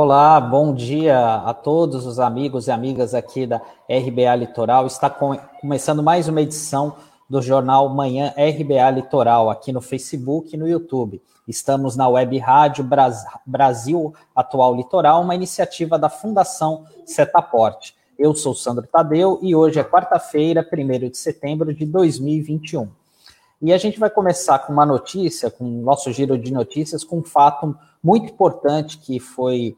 Olá, bom dia a todos os amigos e amigas aqui da RBA Litoral. Está com, começando mais uma edição do jornal Manhã RBA Litoral aqui no Facebook e no YouTube. Estamos na Web Rádio Brasil Atual Litoral, uma iniciativa da Fundação Setaporte. Eu sou Sandro Tadeu e hoje é quarta-feira, 1 de setembro de 2021. E a gente vai começar com uma notícia, com o nosso giro de notícias, com um fato muito importante que foi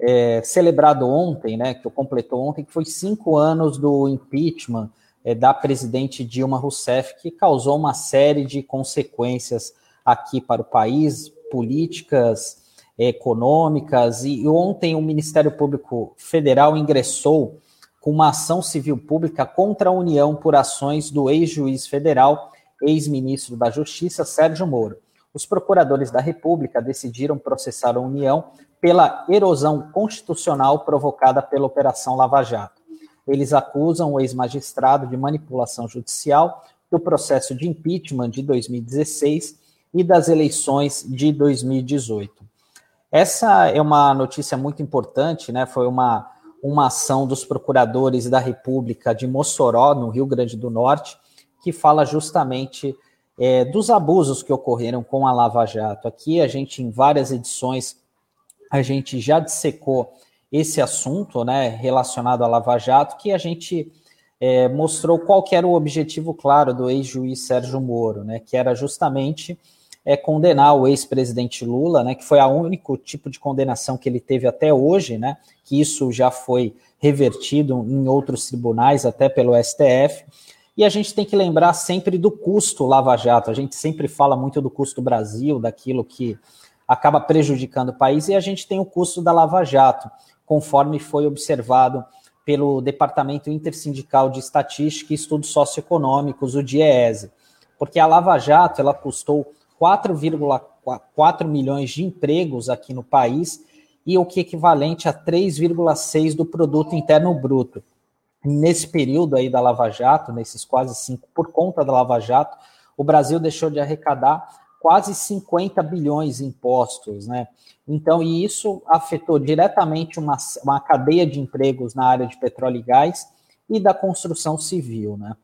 é, celebrado ontem, né, que completou ontem, que foi cinco anos do impeachment é, da presidente Dilma Rousseff, que causou uma série de consequências aqui para o país, políticas, econômicas, e ontem o Ministério Público Federal ingressou com uma ação civil pública contra a União por ações do ex-juiz federal, ex-ministro da Justiça, Sérgio Moro. Os procuradores da República decidiram processar a União pela erosão constitucional provocada pela Operação Lava Jato. Eles acusam o ex-magistrado de manipulação judicial do processo de impeachment de 2016 e das eleições de 2018. Essa é uma notícia muito importante, né? Foi uma, uma ação dos procuradores da República de Mossoró, no Rio Grande do Norte, que fala justamente é, dos abusos que ocorreram com a Lava Jato. Aqui a gente, em várias edições, a gente já dissecou esse assunto, né, relacionado à Lava Jato, que a gente é, mostrou qual era o objetivo claro do ex-juiz Sérgio Moro, né, que era justamente é, condenar o ex-presidente Lula, né, que foi o único tipo de condenação que ele teve até hoje, né, que isso já foi revertido em outros tribunais, até pelo STF, e a gente tem que lembrar sempre do custo Lava Jato. A gente sempre fala muito do custo Brasil, daquilo que acaba prejudicando o país, e a gente tem o custo da Lava Jato, conforme foi observado pelo Departamento Intersindical de Estatística e Estudos Socioeconômicos, o DIEESE. Porque a Lava Jato ela custou 4,4 milhões de empregos aqui no país e o que é equivalente a 3,6 do produto interno bruto nesse período aí da Lava Jato, nesses quase cinco, por conta da Lava Jato, o Brasil deixou de arrecadar quase 50 bilhões em impostos, né? Então, e isso afetou diretamente uma, uma cadeia de empregos na área de petróleo e gás e da construção civil, né?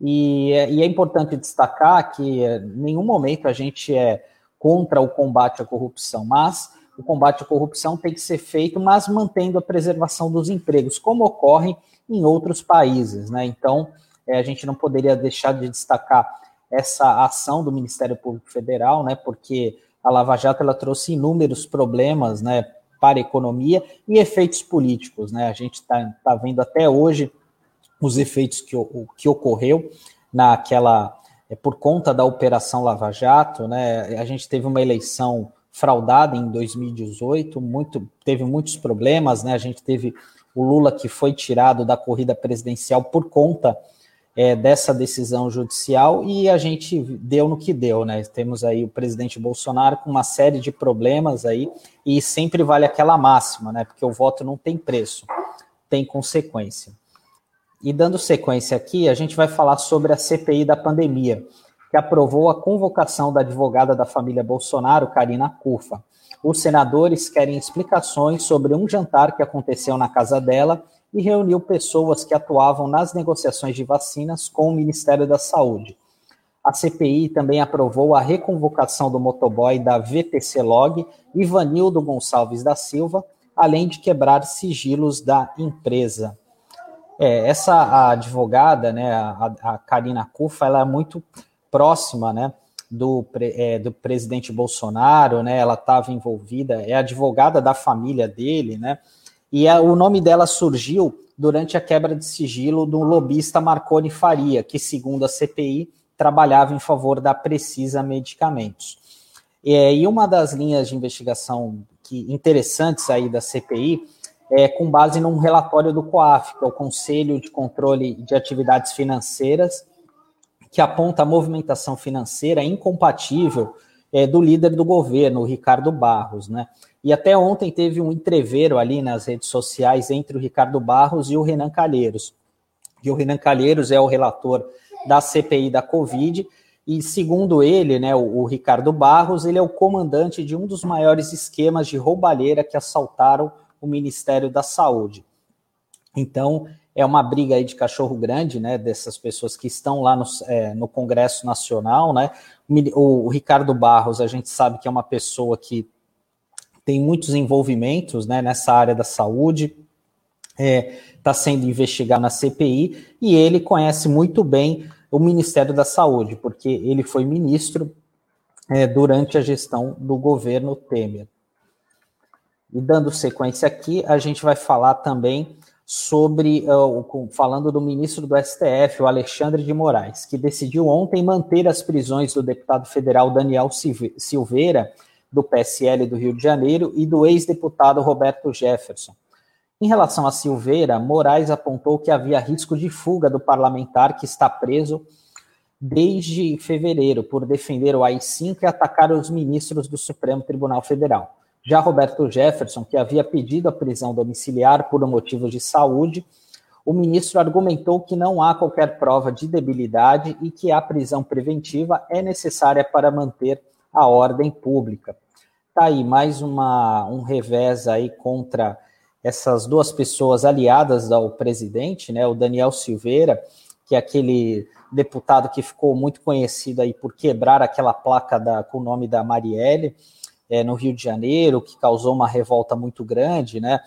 E, e é importante destacar que em nenhum momento a gente é contra o combate à corrupção, mas o combate à corrupção tem que ser feito, mas mantendo a preservação dos empregos, como ocorre em outros países. Né? Então, é, a gente não poderia deixar de destacar essa ação do Ministério Público Federal, né, porque a Lava Jato ela trouxe inúmeros problemas né, para a economia e efeitos políticos. Né? A gente está tá vendo até hoje os efeitos que, o, que ocorreu naquela é, por conta da Operação Lava Jato, né? A gente teve uma eleição fraudada em 2018, muito, teve muitos problemas, né? A gente teve o Lula que foi tirado da corrida presidencial por conta é, dessa decisão judicial e a gente deu no que deu, né? Temos aí o presidente Bolsonaro com uma série de problemas aí e sempre vale aquela máxima, né? Porque o voto não tem preço, tem consequência. E dando sequência aqui, a gente vai falar sobre a CPI da pandemia, que aprovou a convocação da advogada da família Bolsonaro, Karina Cufa os senadores querem explicações sobre um jantar que aconteceu na casa dela e reuniu pessoas que atuavam nas negociações de vacinas com o Ministério da Saúde. A CPI também aprovou a reconvocação do motoboy da VTC Log, Ivanildo Gonçalves da Silva, além de quebrar sigilos da empresa. É, essa advogada, né, a, a Karina Cufa, ela é muito próxima, né, do, é, do presidente Bolsonaro, né? Ela estava envolvida, é advogada da família dele, né? E a, o nome dela surgiu durante a quebra de sigilo do lobista Marconi Faria, que, segundo a CPI, trabalhava em favor da Precisa Medicamentos. É, e uma das linhas de investigação que interessantes aí da CPI é com base num relatório do COAF, que é o Conselho de Controle de Atividades Financeiras, que aponta a movimentação financeira incompatível é, do líder do governo, o Ricardo Barros, né? E até ontem teve um entreveiro ali nas redes sociais entre o Ricardo Barros e o Renan Calheiros. E o Renan Calheiros é o relator da CPI da Covid, e segundo ele, né, o, o Ricardo Barros, ele é o comandante de um dos maiores esquemas de roubalheira que assaltaram o Ministério da Saúde. Então, é uma briga aí de cachorro grande, né, dessas pessoas que estão lá no, é, no Congresso Nacional, né, o, o, Ricardo Barros, a gente sabe que é uma pessoa que tem muitos envolvimentos, né, nessa área da saúde, está é, tá sendo investigado na CPI, e ele conhece muito bem o Ministério da Saúde, porque ele foi ministro é, durante a gestão do governo Temer. E dando sequência aqui, a gente vai falar também sobre, uh, falando do ministro do STF, o Alexandre de Moraes, que decidiu ontem manter as prisões do deputado federal Daniel Silveira, do PSL do Rio de Janeiro, e do ex-deputado Roberto Jefferson. Em relação a Silveira, Moraes apontou que havia risco de fuga do parlamentar que está preso desde fevereiro por defender o AI-5 e atacar os ministros do Supremo Tribunal Federal. Já Roberto Jefferson, que havia pedido a prisão domiciliar por motivos de saúde, o ministro argumentou que não há qualquer prova de debilidade e que a prisão preventiva é necessária para manter a ordem pública. Tá aí mais uma, um revés aí contra essas duas pessoas aliadas ao presidente, né? O Daniel Silveira, que é aquele deputado que ficou muito conhecido aí por quebrar aquela placa da, com o nome da Marielle, é, no Rio de Janeiro, que causou uma revolta muito grande, né?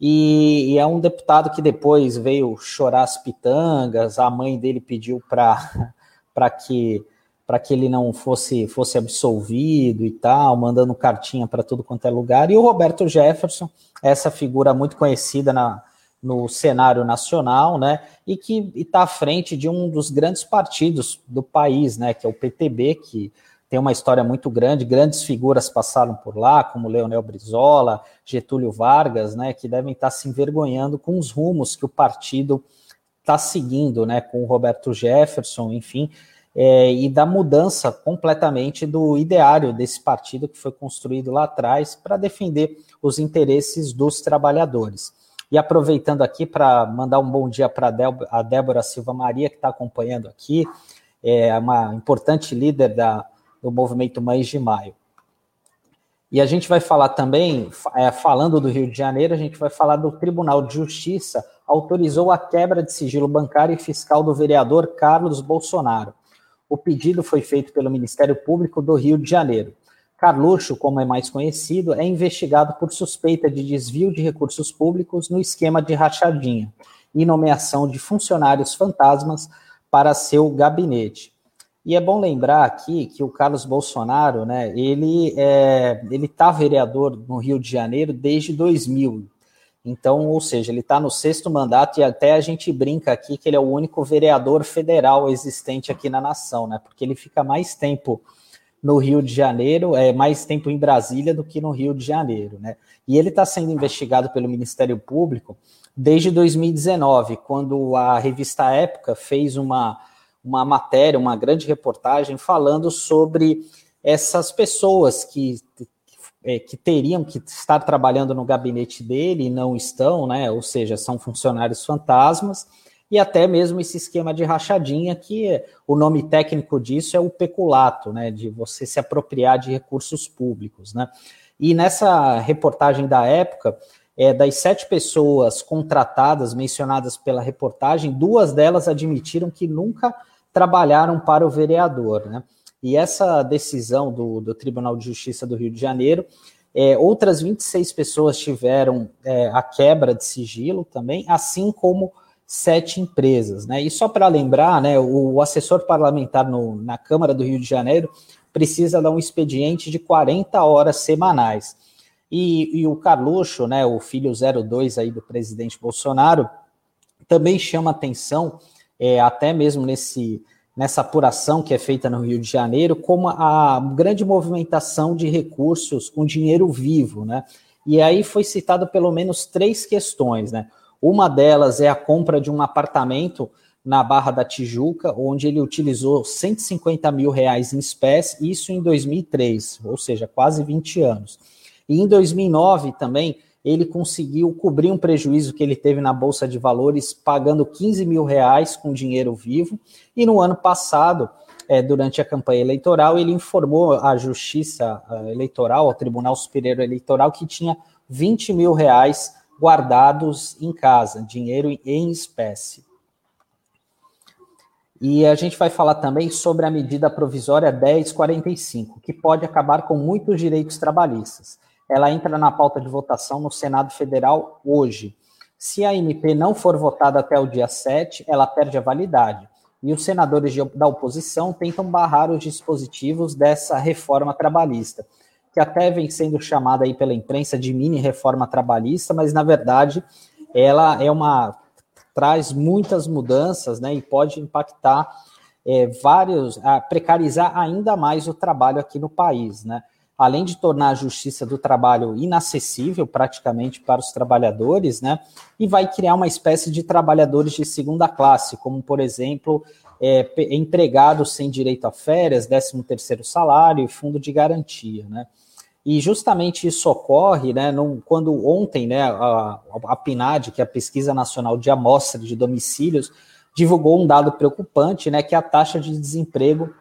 E, e, é um deputado que depois veio chorar as pitangas, a mãe dele pediu para que para que ele não fosse fosse absolvido e tal, mandando cartinha para tudo quanto é lugar. E o Roberto Jefferson, essa figura muito conhecida na, no cenário nacional, né? E que está à frente de um dos grandes partidos do país, né? Que é o PTB, que tem uma história muito grande, grandes figuras passaram por lá, como Leonel Brizola, Getúlio Vargas, né, que devem estar se envergonhando com os rumos que o partido está seguindo, né, com o Roberto Jefferson, enfim, é, e da mudança completamente do ideário desse partido que foi construído lá atrás para defender os interesses dos trabalhadores. E aproveitando aqui para mandar um bom dia para a Débora Silva Maria, que está acompanhando aqui, é uma importante líder da do movimento Mães de Maio. E a gente vai falar também, é, falando do Rio de Janeiro, a gente vai falar do Tribunal de Justiça autorizou a quebra de sigilo bancário e fiscal do vereador Carlos Bolsonaro. O pedido foi feito pelo Ministério Público do Rio de Janeiro. Carluxo, como é mais conhecido, é investigado por suspeita de desvio de recursos públicos no esquema de rachadinha e nomeação de funcionários fantasmas para seu gabinete. E é bom lembrar aqui que o Carlos Bolsonaro, né, ele é, ele tá vereador no Rio de Janeiro desde 2000. Então, ou seja, ele está no sexto mandato e até a gente brinca aqui que ele é o único vereador federal existente aqui na nação, né? Porque ele fica mais tempo no Rio de Janeiro, é mais tempo em Brasília do que no Rio de Janeiro, né? E ele está sendo investigado pelo Ministério Público desde 2019, quando a revista Época fez uma uma matéria, uma grande reportagem falando sobre essas pessoas que, é, que teriam que estar trabalhando no gabinete dele e não estão, né? Ou seja, são funcionários fantasmas, e até mesmo esse esquema de rachadinha, que o nome técnico disso é o peculato, né? De você se apropriar de recursos públicos, né? E nessa reportagem da época, é, das sete pessoas contratadas mencionadas pela reportagem, duas delas admitiram que nunca trabalharam para o vereador. Né? E essa decisão do, do Tribunal de Justiça do Rio de Janeiro, é, outras 26 pessoas tiveram é, a quebra de sigilo também, assim como sete empresas. Né? E só para lembrar, né, o, o assessor parlamentar no, na Câmara do Rio de Janeiro precisa dar um expediente de 40 horas semanais. E, e o Carluxo, né, o filho 02 aí do presidente Bolsonaro, também chama atenção é, até mesmo nesse, nessa apuração que é feita no Rio de Janeiro, como a grande movimentação de recursos com dinheiro vivo, né? E aí foi citado pelo menos três questões, né? Uma delas é a compra de um apartamento na Barra da Tijuca, onde ele utilizou 150 mil reais em espécie, isso em 2003, ou seja, quase 20 anos. E em 2009 também ele conseguiu cobrir um prejuízo que ele teve na Bolsa de Valores, pagando 15 mil reais com dinheiro vivo. E no ano passado, é, durante a campanha eleitoral, ele informou à Justiça Eleitoral, ao Tribunal Superior Eleitoral, que tinha 20 mil reais guardados em casa, dinheiro em espécie. E a gente vai falar também sobre a medida provisória 1045, que pode acabar com muitos direitos trabalhistas. Ela entra na pauta de votação no Senado Federal hoje. Se a MP não for votada até o dia 7, ela perde a validade. E os senadores de, da oposição tentam barrar os dispositivos dessa reforma trabalhista, que até vem sendo chamada aí pela imprensa de mini reforma trabalhista, mas na verdade ela é uma traz muitas mudanças, né, e pode impactar é, vários, a precarizar ainda mais o trabalho aqui no país, né? Além de tornar a justiça do trabalho inacessível praticamente para os trabalhadores, né? E vai criar uma espécie de trabalhadores de segunda classe, como por exemplo, é, empregados sem direito a férias, 13 terceiro salário e fundo de garantia, né? E justamente isso ocorre, né, no, quando ontem, né, a, a PNAD, que é a Pesquisa Nacional de Amostra de Domicílios, divulgou um dado preocupante, né, que a taxa de desemprego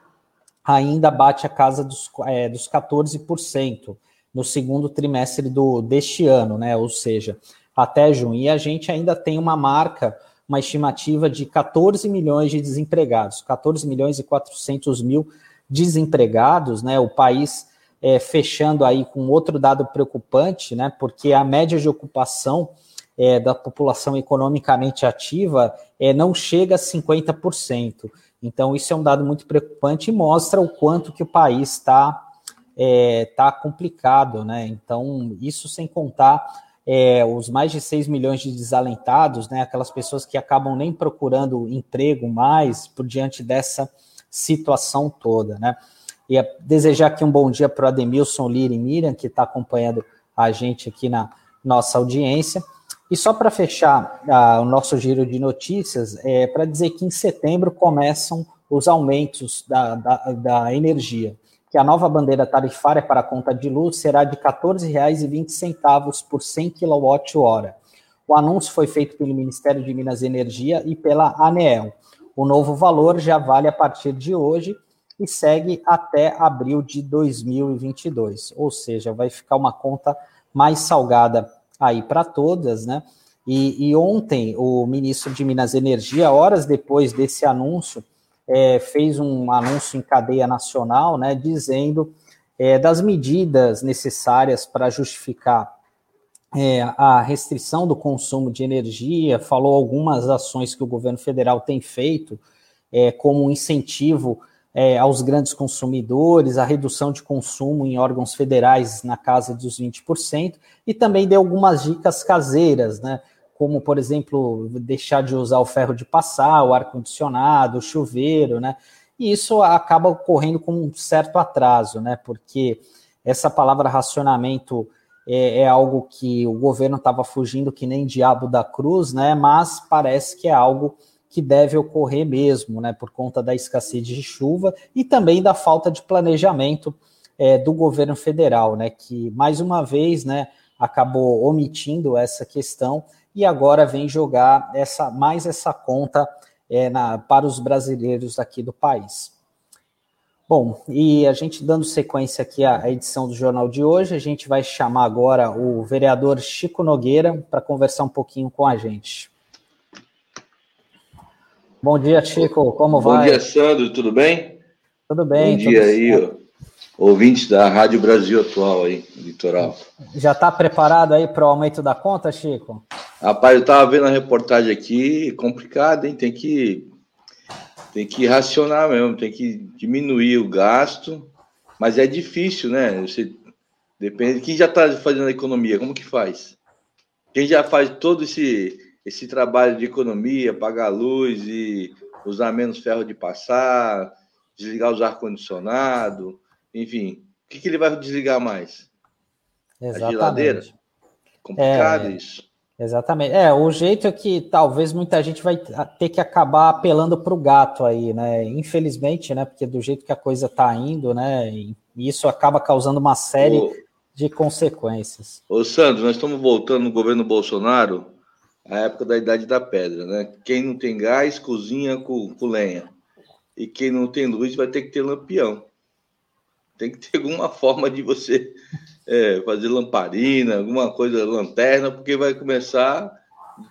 ainda bate a casa dos, é, dos 14% no segundo trimestre do, deste ano, né, ou seja, até junho. E a gente ainda tem uma marca, uma estimativa de 14 milhões de desempregados, 14 milhões e 400 mil desempregados, né, o país é, fechando aí com outro dado preocupante, né, porque a média de ocupação é, da população economicamente ativa é, não chega a 50%. Então, isso é um dado muito preocupante e mostra o quanto que o país está é, tá complicado, né? Então, isso sem contar é, os mais de 6 milhões de desalentados, né? Aquelas pessoas que acabam nem procurando emprego mais por diante dessa situação toda, né? E desejar aqui um bom dia para o Ademilson Lira e Miriam, que está acompanhando a gente aqui na nossa audiência. E só para fechar uh, o nosso giro de notícias, é para dizer que em setembro começam os aumentos da, da, da, energia, que a nova bandeira tarifária para a conta de luz será de R$ 14,20 por 100 kWh. O anúncio foi feito pelo Ministério de Minas e Energia e pela ANEEL. O novo valor já vale a partir de hoje e segue até abril de 2022, ou seja, vai ficar uma conta mais salgada aí para todas, né? E, e, ontem o ministro de Minas e Energia, horas depois desse anúncio, é, fez um anúncio em cadeia nacional, né, dizendo é, das medidas necessárias para justificar é, a restrição do consumo de energia, falou algumas ações que o governo federal tem feito, é, como um incentivo é, aos grandes consumidores, a redução de consumo em órgãos federais na casa dos 20%, e também deu algumas dicas caseiras, né? Como, por exemplo, deixar de usar o ferro de passar, o ar-condicionado, o chuveiro, né? E isso acaba ocorrendo com um certo atraso, né? Porque essa palavra racionamento é, é algo que o governo estava fugindo que nem diabo da cruz, né? Mas parece que é algo que deve ocorrer mesmo, né, por conta da escassez de chuva e também da falta de planejamento é, do governo federal, né, que mais uma vez, né, acabou omitindo essa questão e agora vem jogar essa mais essa conta é, na, para os brasileiros aqui do país. Bom, e a gente dando sequência aqui à edição do jornal de hoje, a gente vai chamar agora o vereador Chico Nogueira para conversar um pouquinho com a gente. Bom dia, Chico. Como Bom vai? Bom dia, Sandro. Tudo bem? Tudo bem. Bom dia aí, ó, ouvintes da Rádio Brasil Atual aí, litoral. Já está preparado aí para o aumento da conta, Chico? Rapaz, eu estava vendo a reportagem aqui, complicado, hein? Tem que tem que racionar mesmo, tem que diminuir o gasto, mas é difícil, né? Você depende. Quem já está fazendo a economia, como que faz? Quem já faz todo esse esse trabalho de economia, pagar luz e usar menos ferro de passar, desligar os ar-condicionado, enfim. O que, que, ele vai desligar mais? Exatamente. A geladeira? Complicado é, isso. Exatamente. É, o jeito é que talvez muita gente vai ter que acabar apelando para o gato aí, né? Infelizmente, né? Porque do jeito que a coisa está indo, né? E isso acaba causando uma série ô, de consequências. Ô, Sandro, nós estamos voltando no governo Bolsonaro a época da Idade da Pedra, né? Quem não tem gás, cozinha com, com lenha. E quem não tem luz vai ter que ter lampião. Tem que ter alguma forma de você é, fazer lamparina, alguma coisa, lanterna, porque vai começar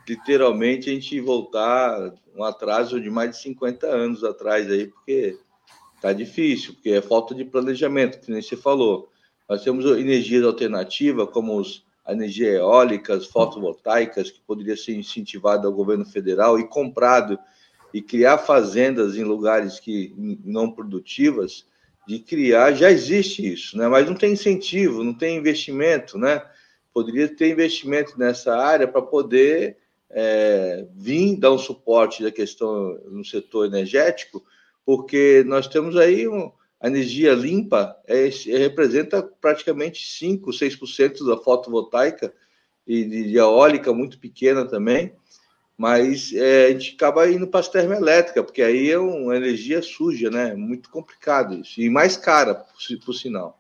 literalmente a gente voltar um atraso de mais de 50 anos atrás aí, porque tá difícil, porque é falta de planejamento, que nem você falou. Nós temos energias alternativas, como os, energia eólicas, fotovoltaicas, que poderia ser incentivada ao governo federal e comprado e criar fazendas em lugares que não produtivas, de criar, já existe isso, né? Mas não tem incentivo, não tem investimento, né? Poderia ter investimento nessa área para poder é, vir dar um suporte da questão no setor energético, porque nós temos aí um, a energia limpa é, representa praticamente 5, 6% da fotovoltaica e de, de eólica muito pequena também, mas é, a gente acaba indo para as termoelétricas, porque aí é uma energia suja, né? Muito complicado isso, e mais cara, por, por sinal.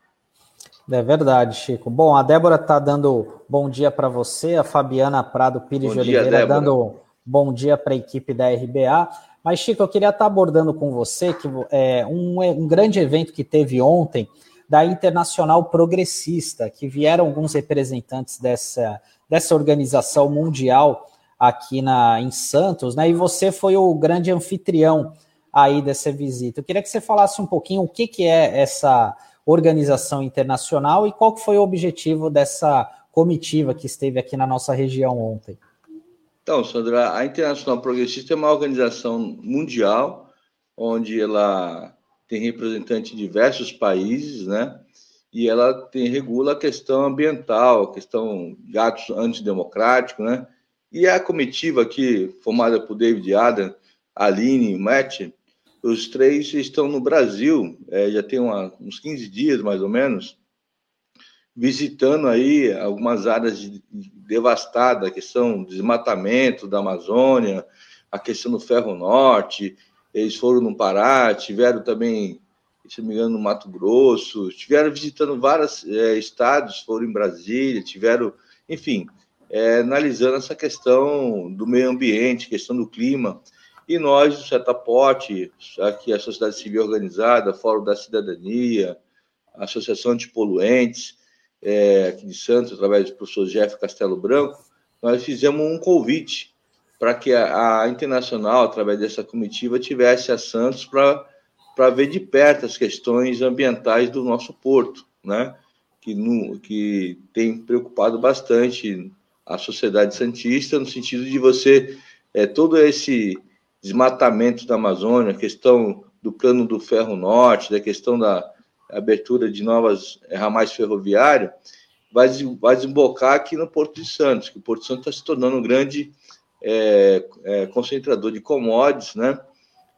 É verdade, Chico. Bom, a Débora está dando bom dia para você, a Fabiana Prado Pires bom de dia, Oliveira Débora. dando bom dia para a equipe da RBA. Mas, Chico, eu queria estar abordando com você que é um, um grande evento que teve ontem da Internacional Progressista, que vieram alguns representantes dessa, dessa organização mundial aqui na, em Santos, né? E você foi o grande anfitrião aí dessa visita. Eu queria que você falasse um pouquinho o que, que é essa organização internacional e qual que foi o objetivo dessa comitiva que esteve aqui na nossa região ontem. Então, Sandra, a Internacional Progressista é uma organização mundial onde ela tem representantes de diversos países, né? E ela tem regula a questão ambiental, a questão de atos antidemocráticos, né? E a comitiva aqui, formada por David Adam, Aline e Matt, os três estão no Brasil, é, já tem uma, uns 15 dias mais ou menos, visitando aí algumas áreas de, de devastadas, a questão do desmatamento da Amazônia, a questão do Ferro Norte. Eles foram no Pará, tiveram também, se não me engano, no Mato Grosso, estiveram visitando vários é, estados, foram em Brasília, tiveram, enfim, é, analisando essa questão do meio ambiente, questão do clima. E nós, do Setaporte, aqui a Sociedade Civil Organizada, Fórum da Cidadania, Associação Antipoluentes, é, aqui de Santos, através do professor Jeff Castelo Branco, nós fizemos um convite para que a, a, Internacional, através dessa comitiva, tivesse a Santos para ver de perto as questões ambientais do nosso porto, né? que, no, que tem preocupado bastante a sociedade santista, no sentido de você, é, todo esse desmatamento da Amazônia, a questão do plano do ferro norte, da questão da abertura de novas eh, ramais ferroviários, vai, vai desembocar aqui no Porto de Santos, que o Porto de Santos está se tornando um grande é, é, concentrador de commodities, né?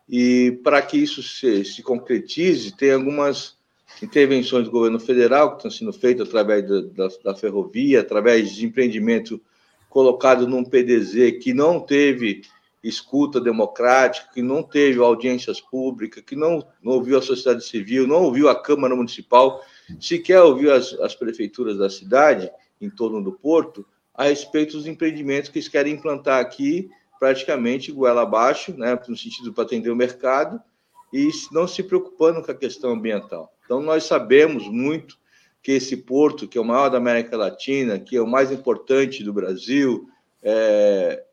E para que isso se, se, concretize, tem algumas intervenções do governo federal que estão sendo feitas através da, da, da ferrovia, através de empreendimento colocado num PDZ que não teve escuta democrática, que não teve audiências públicas, que não, não ouviu a sociedade civil, não ouviu a Câmara Municipal, sequer ouviu as, as prefeituras da cidade, em torno do porto, a respeito dos empreendimentos que eles querem implantar aqui, praticamente goela abaixo, né, no sentido para atender o mercado, e não se preocupando com a questão ambiental. Então, nós sabemos muito que esse porto, que é o maior da América Latina, que é o mais importante do Brasil, é,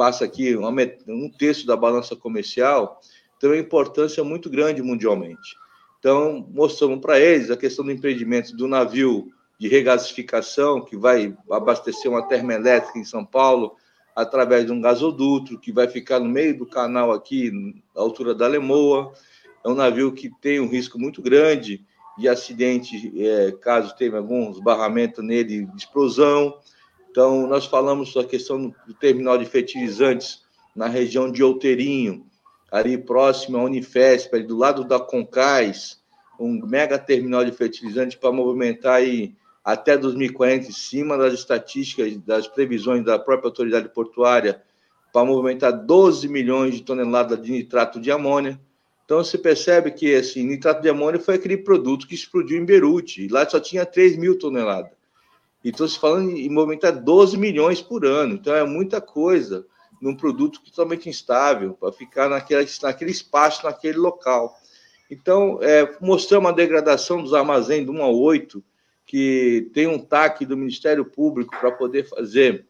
passa aqui um terço da balança comercial, tem uma importância muito grande mundialmente. Então, mostramos para eles a questão do empreendimento do navio de regasificação, que vai abastecer uma termoelétrica em São Paulo, através de um gasoduto, que vai ficar no meio do canal aqui, na altura da Lemoa. É um navio que tem um risco muito grande de acidente, é, caso tenha algum esbarramento nele, de explosão. Então, nós falamos a questão do terminal de fertilizantes na região de Outeirinho, ali próximo à Unifesp, ali do lado da Concais, um mega terminal de fertilizantes para movimentar aí até 2040, em cima das estatísticas, das previsões da própria autoridade portuária, para movimentar 12 milhões de toneladas de nitrato de amônia. Então, você percebe que assim, nitrato de amônia foi aquele produto que explodiu em Beirute, lá só tinha 3 mil toneladas. E estou se falando em movimentar 12 milhões por ano. Então é muita coisa num produto totalmente instável, para ficar naquele, naquele espaço, naquele local. Então, é, mostramos a degradação dos armazéns do 1 a 8, que tem um TAC do Ministério Público para poder fazer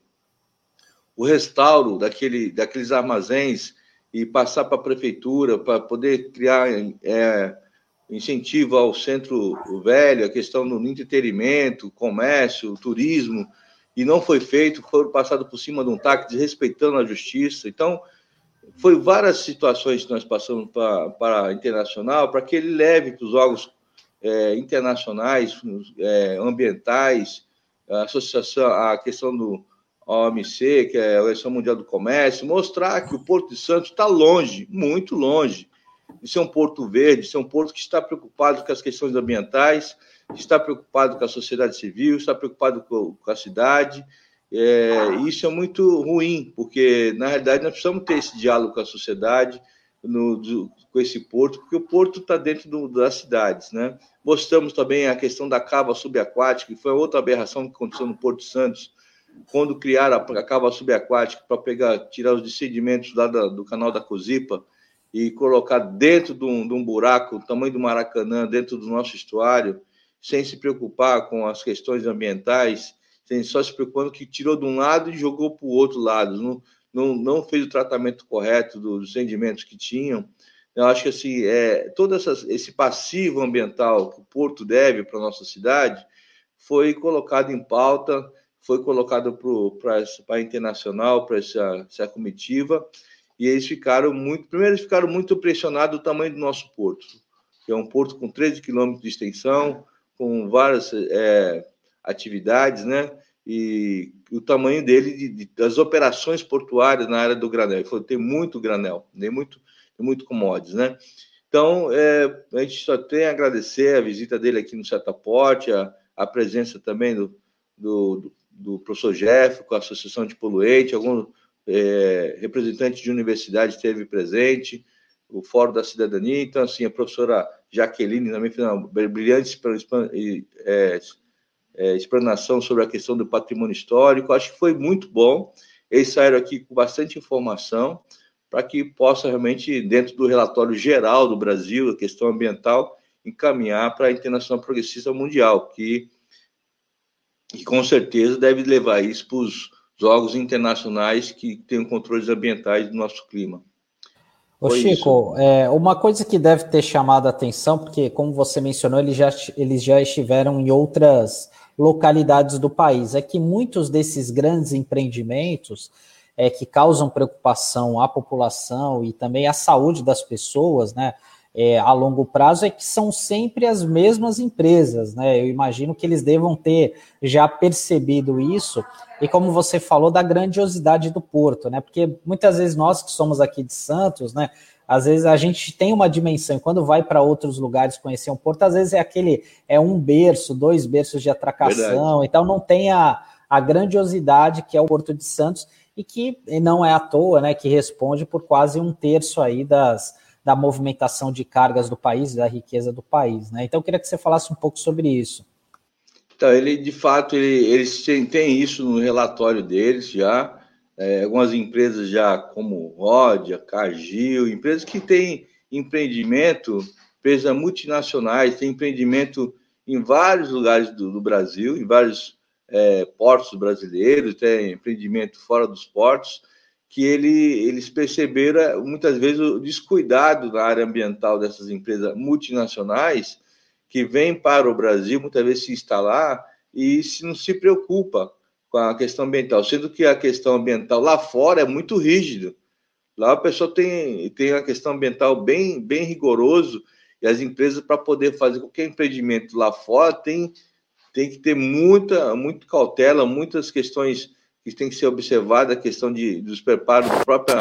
o restauro daquele, daqueles armazéns e passar para a prefeitura para poder criar é, incentivo ao centro velho, a questão do entretenimento, comércio, turismo, e não foi feito, foram passados por cima de um TAC, desrespeitando a justiça. Então, foi várias situações que nós passamos para, a internacional, para que ele leve para os órgãos é, internacionais, é, ambientais, a associação, a questão do OMC, que é a Organização Mundial do Comércio, mostrar que o Porto de Santos está longe, muito longe, de ser um porto verde, de ser um porto que está preocupado com as questões ambientais, está preocupado com a sociedade civil, está preocupado com, com a cidade. É, isso é muito ruim, porque, na realidade, nós precisamos ter esse diálogo com a sociedade, no, do, com esse porto, porque o porto está dentro do, das cidades. Né? Mostramos também a questão da cava subaquática, que foi outra aberração que aconteceu no Porto Santos, quando criaram a, a cava subaquática para pegar, tirar os descedimentos lá da, do canal da Cozipa e colocar dentro de um, de um buraco, o tamanho do Maracanã, dentro do nosso estuário, sem se preocupar com as questões ambientais, sem só se preocupando que tirou de um lado e jogou para o outro lado, não, não, não fez o tratamento correto dos rendimentos que tinham. Eu acho que assim, é, todo esse passivo ambiental que o Porto deve para a nossa cidade foi colocado em pauta, foi colocado para a internacional, para essa, essa comitiva, e eles ficaram muito. Primeiro, eles ficaram muito impressionados do tamanho do nosso porto, que é um porto com 13 quilômetros de extensão, com várias é, atividades, né? E o tamanho dele, de, de, das operações portuárias na área do granel. Ele falou: tem muito granel, tem muito, tem muito commodities, né? Então, é, a gente só tem a agradecer a visita dele aqui no Setaporte, a, a presença também do, do, do professor Jeff, com a Associação de Poluente, algum é, representante de universidade esteve presente, o Fórum da Cidadania, então, assim, a professora Jaqueline também fez uma brilhante é, é, explanação sobre a questão do patrimônio histórico, acho que foi muito bom, eles saíram aqui com bastante informação, para que possa realmente, dentro do relatório geral do Brasil, a questão ambiental, encaminhar para a Internacional Progressista Mundial, que, que com certeza deve levar isso para os órgãos internacionais que têm controles ambientais do nosso clima. Ô Chico, é, uma coisa que deve ter chamado a atenção, porque como você mencionou, eles já, eles já estiveram em outras localidades do país, é que muitos desses grandes empreendimentos é, que causam preocupação à população e também à saúde das pessoas, né? É, a longo prazo é que são sempre as mesmas empresas, né? Eu imagino que eles devam ter já percebido isso e como você falou da grandiosidade do Porto, né? Porque muitas vezes nós que somos aqui de Santos, né? Às vezes a gente tem uma dimensão, e quando vai para outros lugares conhecer um porto, às vezes é aquele, é um berço, dois berços de atracação, Verdade. então não tem a, a grandiosidade que é o Porto de Santos, e que não é à toa, né, que responde por quase um terço aí das, da movimentação de cargas do país, da riqueza do país, né? Então eu queria que você falasse um pouco sobre isso. Então, ele, de fato, ele, eles têm, têm isso no relatório deles já. É, algumas empresas já, como Rodia, Cargill, empresas que têm empreendimento, empresas multinacionais, têm empreendimento em vários lugares do, do Brasil, em vários é, portos brasileiros, tem empreendimento fora dos portos, que ele, eles perceberam muitas vezes o descuidado na área ambiental dessas empresas multinacionais que vem para o Brasil muitas vezes se instalar e se não se preocupa com a questão ambiental, sendo que a questão ambiental lá fora é muito rígida. Lá a pessoa tem, tem a questão ambiental bem, bem rigoroso e as empresas, para poder fazer qualquer empreendimento lá fora, tem, tem que ter muita, muita cautela, muitas questões que tem que ser observadas, a questão de, dos preparos própria,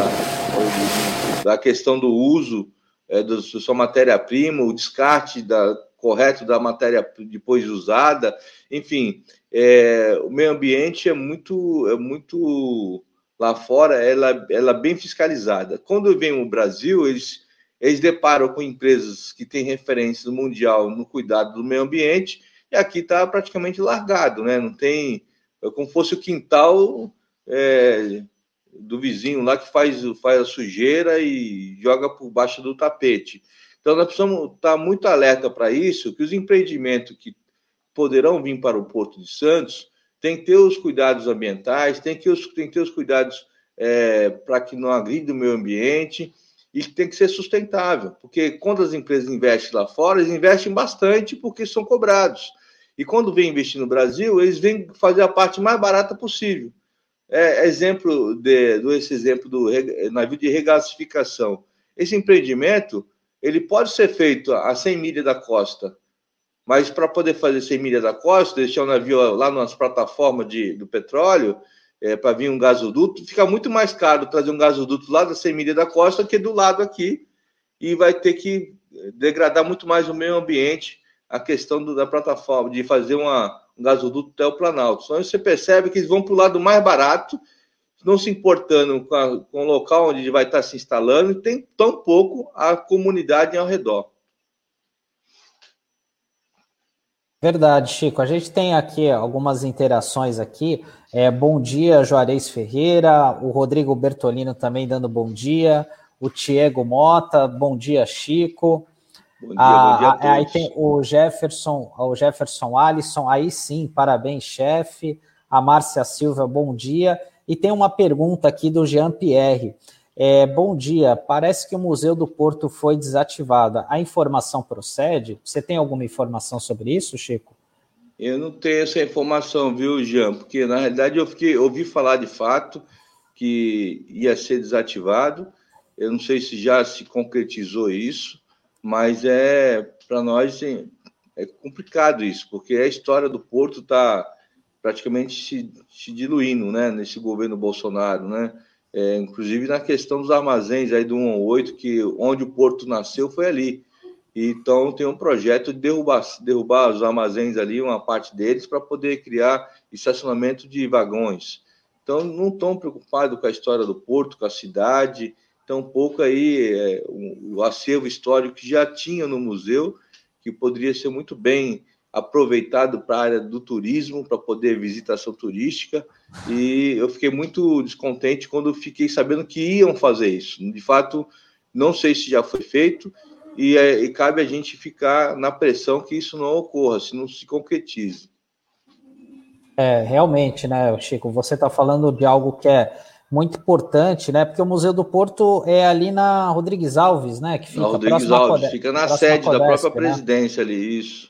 da questão do uso é, da sua matéria-prima, o descarte da, correto da matéria depois usada, enfim, é, o meio ambiente é muito, é muito lá fora, ela, ela é bem fiscalizada. Quando vem o Brasil, eles, eles deparam com empresas que têm referência mundial no cuidado do meio ambiente, e aqui está praticamente largado, né? Não tem, é como fosse o quintal é, do vizinho lá que faz, faz a sujeira e joga por baixo do tapete. Então, nós precisamos estar muito alerta para isso, que os empreendimentos que poderão vir para o Porto de Santos tem que ter os cuidados ambientais, tem que, os, tem que ter os cuidados é, para que não agride o meio ambiente e tem que ser sustentável, porque quando as empresas investem lá fora, eles investem bastante porque são cobrados. E quando vem investir no Brasil, eles vêm fazer a parte mais barata possível. É, exemplo de, do esse exemplo do navio de regasificação. Esse empreendimento ele pode ser feito a 100 milhas da costa, mas para poder fazer 100 milhas da costa, deixar o navio lá nas plataformas de, do petróleo, é, para vir um gasoduto, fica muito mais caro trazer um gasoduto lá da 100 milhas da costa que do lado aqui, e vai ter que degradar muito mais o meio ambiente a questão do, da plataforma, de fazer uma, um gasoduto até o Planalto. Então você percebe que eles vão para o lado mais barato, não se importando com, a, com o local onde vai estar se instalando, e tem tão pouco a comunidade ao redor. Verdade, Chico. A gente tem aqui algumas interações aqui. É, bom dia, Juarez Ferreira. O Rodrigo Bertolino também dando bom dia. O Tiago Mota, bom dia, Chico. Bom dia, ah, bom dia aí tem o Jefferson, o Jefferson Alisson. Aí sim, parabéns, chefe. A Márcia Silva, bom dia. E tem uma pergunta aqui do Jean Pierre. É, bom dia. Parece que o Museu do Porto foi desativado. A informação procede? Você tem alguma informação sobre isso, Chico? Eu não tenho essa informação, viu, Jean? Porque na realidade eu fiquei, ouvi falar de fato que ia ser desativado. Eu não sei se já se concretizou isso, mas é para nós assim, é complicado isso, porque a história do Porto está praticamente se, se diluindo, né, nesse governo Bolsonaro, né? É, inclusive na questão dos armazéns aí do 118, que onde o porto nasceu foi ali. Então tem um projeto de derrubar, derrubar os armazéns ali, uma parte deles, para poder criar estacionamento de vagões. Então não estão preocupados com a história do porto, com a cidade, tão pouco aí é, o, o acervo histórico que já tinha no museu, que poderia ser muito bem aproveitado para a área do turismo, para poder visitação turística, e eu fiquei muito descontente quando fiquei sabendo que iam fazer isso. De fato, não sei se já foi feito, e, é, e cabe a gente ficar na pressão que isso não ocorra, se não se concretize. É, realmente, né, Chico, você está falando de algo que é muito importante, né? Porque o Museu do Porto é ali na Rodrigues Alves, né? Que fica na Rodrigues Alves, fica na sede Codesp, da própria né? presidência ali, isso.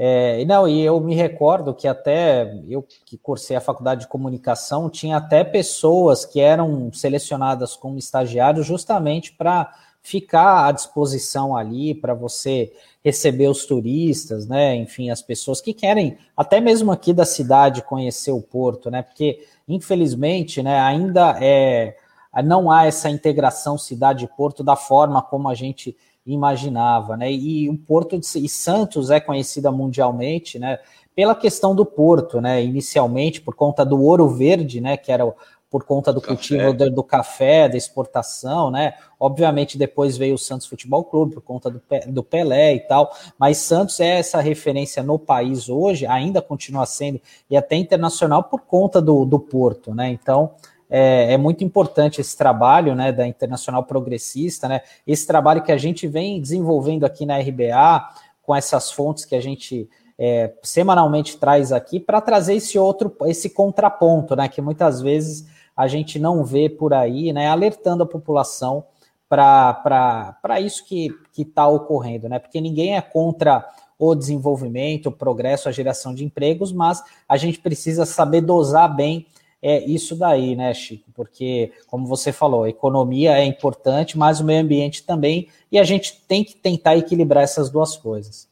É, não, e eu me recordo que até eu que cursei a faculdade de comunicação, tinha até pessoas que eram selecionadas como estagiários justamente para ficar à disposição ali para você receber os turistas, né? Enfim, as pessoas que querem, até mesmo aqui da cidade, conhecer o porto, né? Porque, infelizmente, né, ainda é, não há essa integração cidade-porto da forma como a gente imaginava, né? E o Porto de e Santos é conhecida mundialmente, né? Pela questão do porto, né? Inicialmente por conta do ouro verde, né? Que era por conta do café. cultivo do, do, café, da exportação, né? Obviamente depois veio o Santos Futebol Clube por conta do, do Pelé e tal, mas Santos é essa referência no país hoje, ainda continua sendo e até internacional por conta do, do Porto, né? Então é, é, muito importante esse trabalho né, da Internacional Progressista, né, esse trabalho que a gente vem desenvolvendo aqui na RBA, com essas fontes que a gente é, semanalmente traz aqui, para trazer esse outro, esse contraponto, né, que muitas vezes a gente não vê por aí, né, alertando a população para isso que está ocorrendo, né, porque ninguém é contra o desenvolvimento, o progresso, a geração de empregos, mas a gente precisa saber dosar bem é isso daí, né, Chico? Porque, como você falou, a economia é importante, mas o meio ambiente também, e a gente tem que tentar equilibrar essas duas coisas.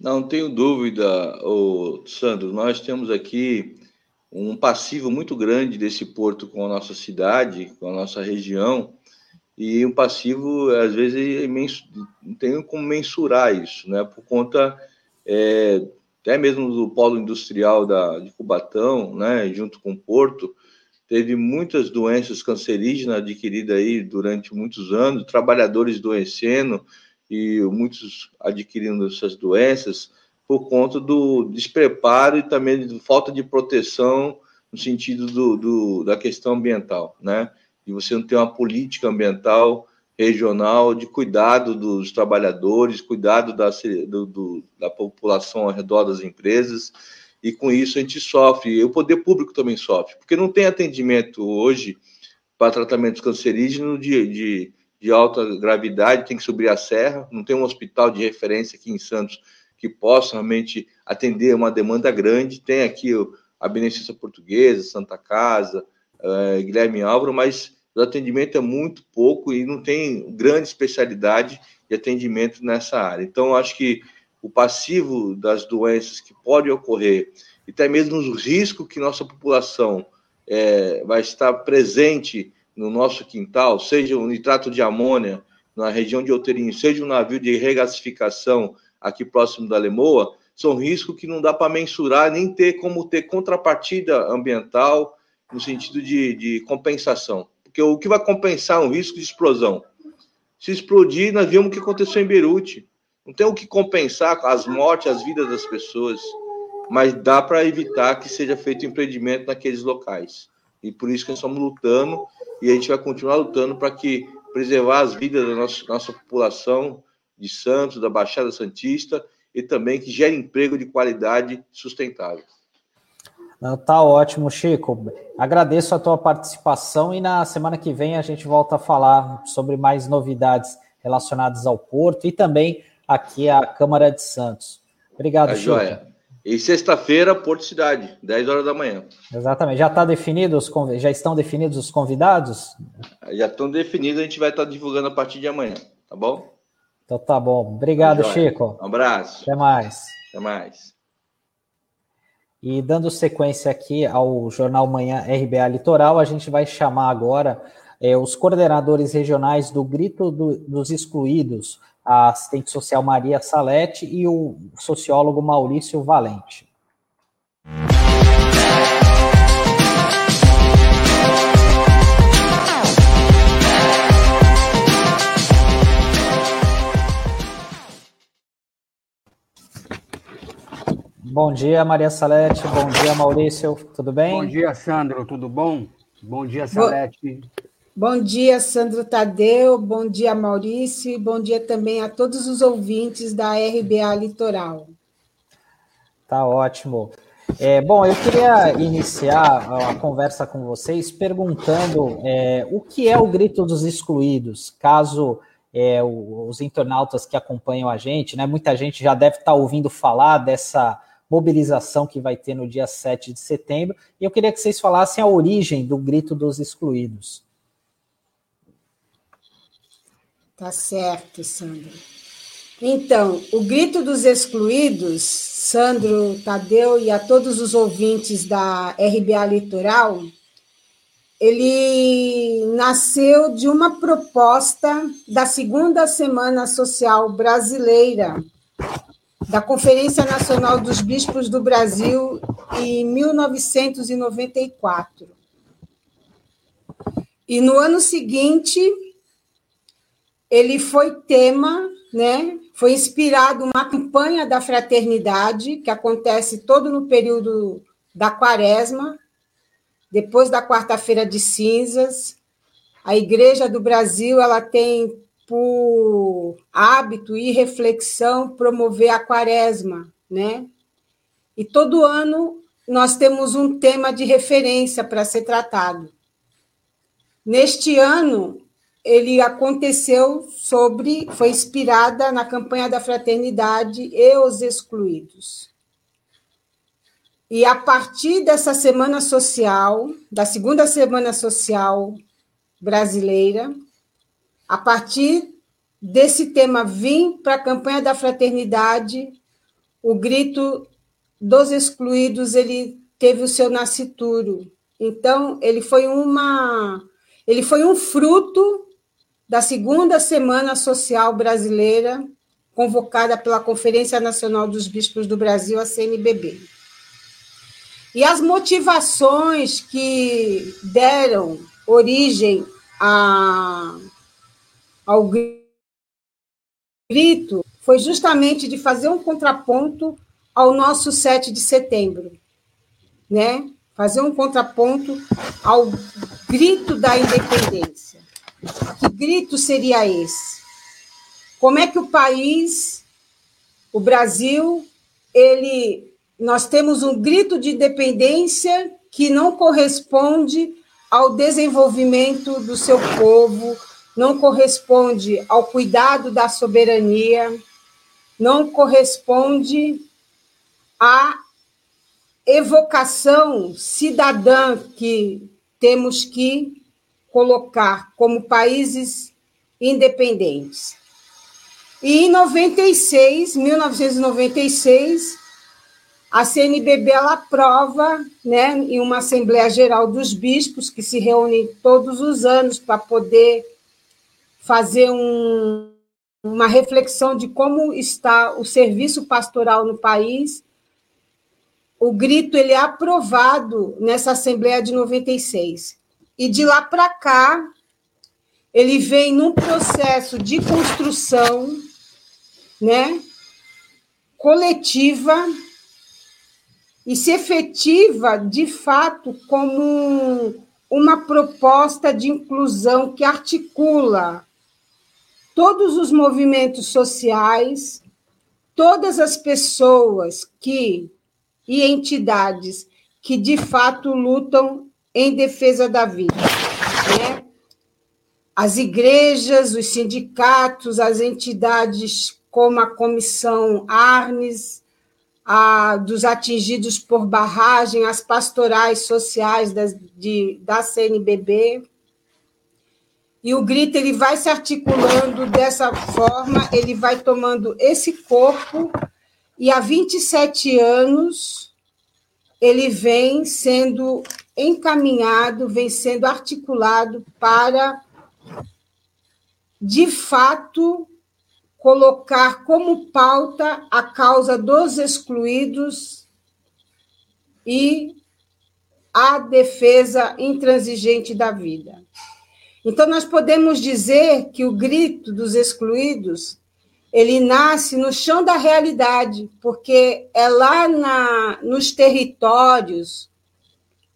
Não tenho dúvida, ô, Sandro, nós temos aqui um passivo muito grande desse porto com a nossa cidade, com a nossa região, e um passivo, às vezes, imenso, não tenho como mensurar isso, né? Por conta é, até mesmo do polo industrial da, de Cubatão, né, junto com o Porto, teve muitas doenças cancerígenas adquiridas aí durante muitos anos, trabalhadores doecendo e muitos adquirindo essas doenças por conta do despreparo e também de falta de proteção no sentido do, do, da questão ambiental, né? E você não ter uma política ambiental regional de cuidado dos trabalhadores, cuidado da, do, do, da população ao redor das empresas, e com isso a gente sofre, e o poder público também sofre, porque não tem atendimento hoje para tratamentos cancerígenos de, de, de alta gravidade, tem que subir a serra, não tem um hospital de referência aqui em Santos que possa realmente atender uma demanda grande, tem aqui a Beneficência Portuguesa, Santa Casa, uh, Guilherme Álvaro, mas o atendimento é muito pouco e não tem grande especialidade de atendimento nessa área. Então, acho que o passivo das doenças que podem ocorrer e até mesmo os riscos que nossa população é, vai estar presente no nosso quintal, seja o nitrato de amônia na região de Outeirinho, seja um navio de regasificação aqui próximo da Lemoa, são riscos que não dá para mensurar, nem ter como ter contrapartida ambiental no sentido de, de compensação. Porque o que vai compensar um risco de explosão? Se explodir, nós vimos o que aconteceu em Beirute. Não tem o que compensar as mortes, as vidas das pessoas, mas dá para evitar que seja feito empreendimento naqueles locais. E por isso que nós estamos lutando e a gente vai continuar lutando para que preservar as vidas da nossa, nossa população de Santos, da Baixada Santista e também que gere emprego de qualidade sustentável. Tá ótimo, Chico. Agradeço a tua participação e na semana que vem a gente volta a falar sobre mais novidades relacionadas ao Porto e também aqui à Câmara de Santos. Obrigado, é Chico. Joia. E sexta-feira, Porto Cidade, 10 horas da manhã. Exatamente. Já tá definido os já estão definidos os convidados? Já estão definidos, a gente vai estar divulgando a partir de amanhã, tá bom? Então tá bom. Obrigado, tá Chico. Um abraço. Até mais. Até mais. E dando sequência aqui ao Jornal Manhã RBA Litoral, a gente vai chamar agora é, os coordenadores regionais do Grito do, dos Excluídos, a assistente social Maria Salete e o sociólogo Maurício Valente. Bom dia, Maria Salete. Bom dia, Maurício. Tudo bem? Bom dia, Sandro. Tudo bom? Bom dia, Salete. Bom, dia, Sandro Tadeu. Bom dia, Maurício. E bom dia também a todos os ouvintes da RBA Litoral. Tá ótimo. É, bom, eu queria iniciar a conversa com vocês perguntando é, o que é o grito dos excluídos, caso é, os internautas que acompanham a gente, né? Muita gente já deve estar ouvindo falar dessa mobilização que vai ter no dia 7 de setembro. E eu queria que vocês falassem a origem do grito dos excluídos. Tá certo, Sandro. Então, o grito dos excluídos, Sandro, Tadeu e a todos os ouvintes da RBA Litoral, ele nasceu de uma proposta da segunda Semana Social Brasileira, da Conferência Nacional dos Bispos do Brasil em 1994. E no ano seguinte, ele foi tema, né? Foi inspirado uma campanha da fraternidade que acontece todo no período da Quaresma, depois da quarta-feira de cinzas. A Igreja do Brasil, ela tem por hábito e reflexão promover a quaresma, né? E todo ano nós temos um tema de referência para ser tratado. Neste ano, ele aconteceu sobre, foi inspirada na campanha da fraternidade e os excluídos. E a partir dessa semana social, da segunda semana social brasileira, a partir desse tema vim para a campanha da fraternidade, o grito dos excluídos ele teve o seu nascituro. Então, ele foi uma ele foi um fruto da segunda semana social brasileira convocada pela Conferência Nacional dos Bispos do Brasil, a CNBB. E as motivações que deram origem a ao grito foi justamente de fazer um contraponto ao nosso 7 de setembro, né? Fazer um contraponto ao grito da independência. Que grito seria esse? Como é que o país, o Brasil, ele nós temos um grito de dependência que não corresponde ao desenvolvimento do seu povo, não corresponde ao cuidado da soberania, não corresponde à evocação cidadã que temos que colocar como países independentes. E em 96, 1996, a CNBB ela aprova, né, em uma Assembleia Geral dos Bispos, que se reúne todos os anos para poder fazer um, uma reflexão de como está o serviço pastoral no país. O grito ele é aprovado nessa Assembleia de 96. E de lá para cá, ele vem num processo de construção né, coletiva e se efetiva de fato como uma proposta de inclusão que articula todos os movimentos sociais, todas as pessoas que e entidades que de fato lutam em defesa da vida. Né? As igrejas, os sindicatos, as entidades como a Comissão Arnes, a, dos atingidos por barragem, as pastorais sociais das, de, da CNBB. E o grito ele vai se articulando dessa forma, ele vai tomando esse corpo, e há 27 anos ele vem sendo encaminhado, vem sendo articulado para, de fato, colocar como pauta a causa dos excluídos e a defesa intransigente da vida. Então, nós podemos dizer que o grito dos excluídos ele nasce no chão da realidade, porque é lá na, nos territórios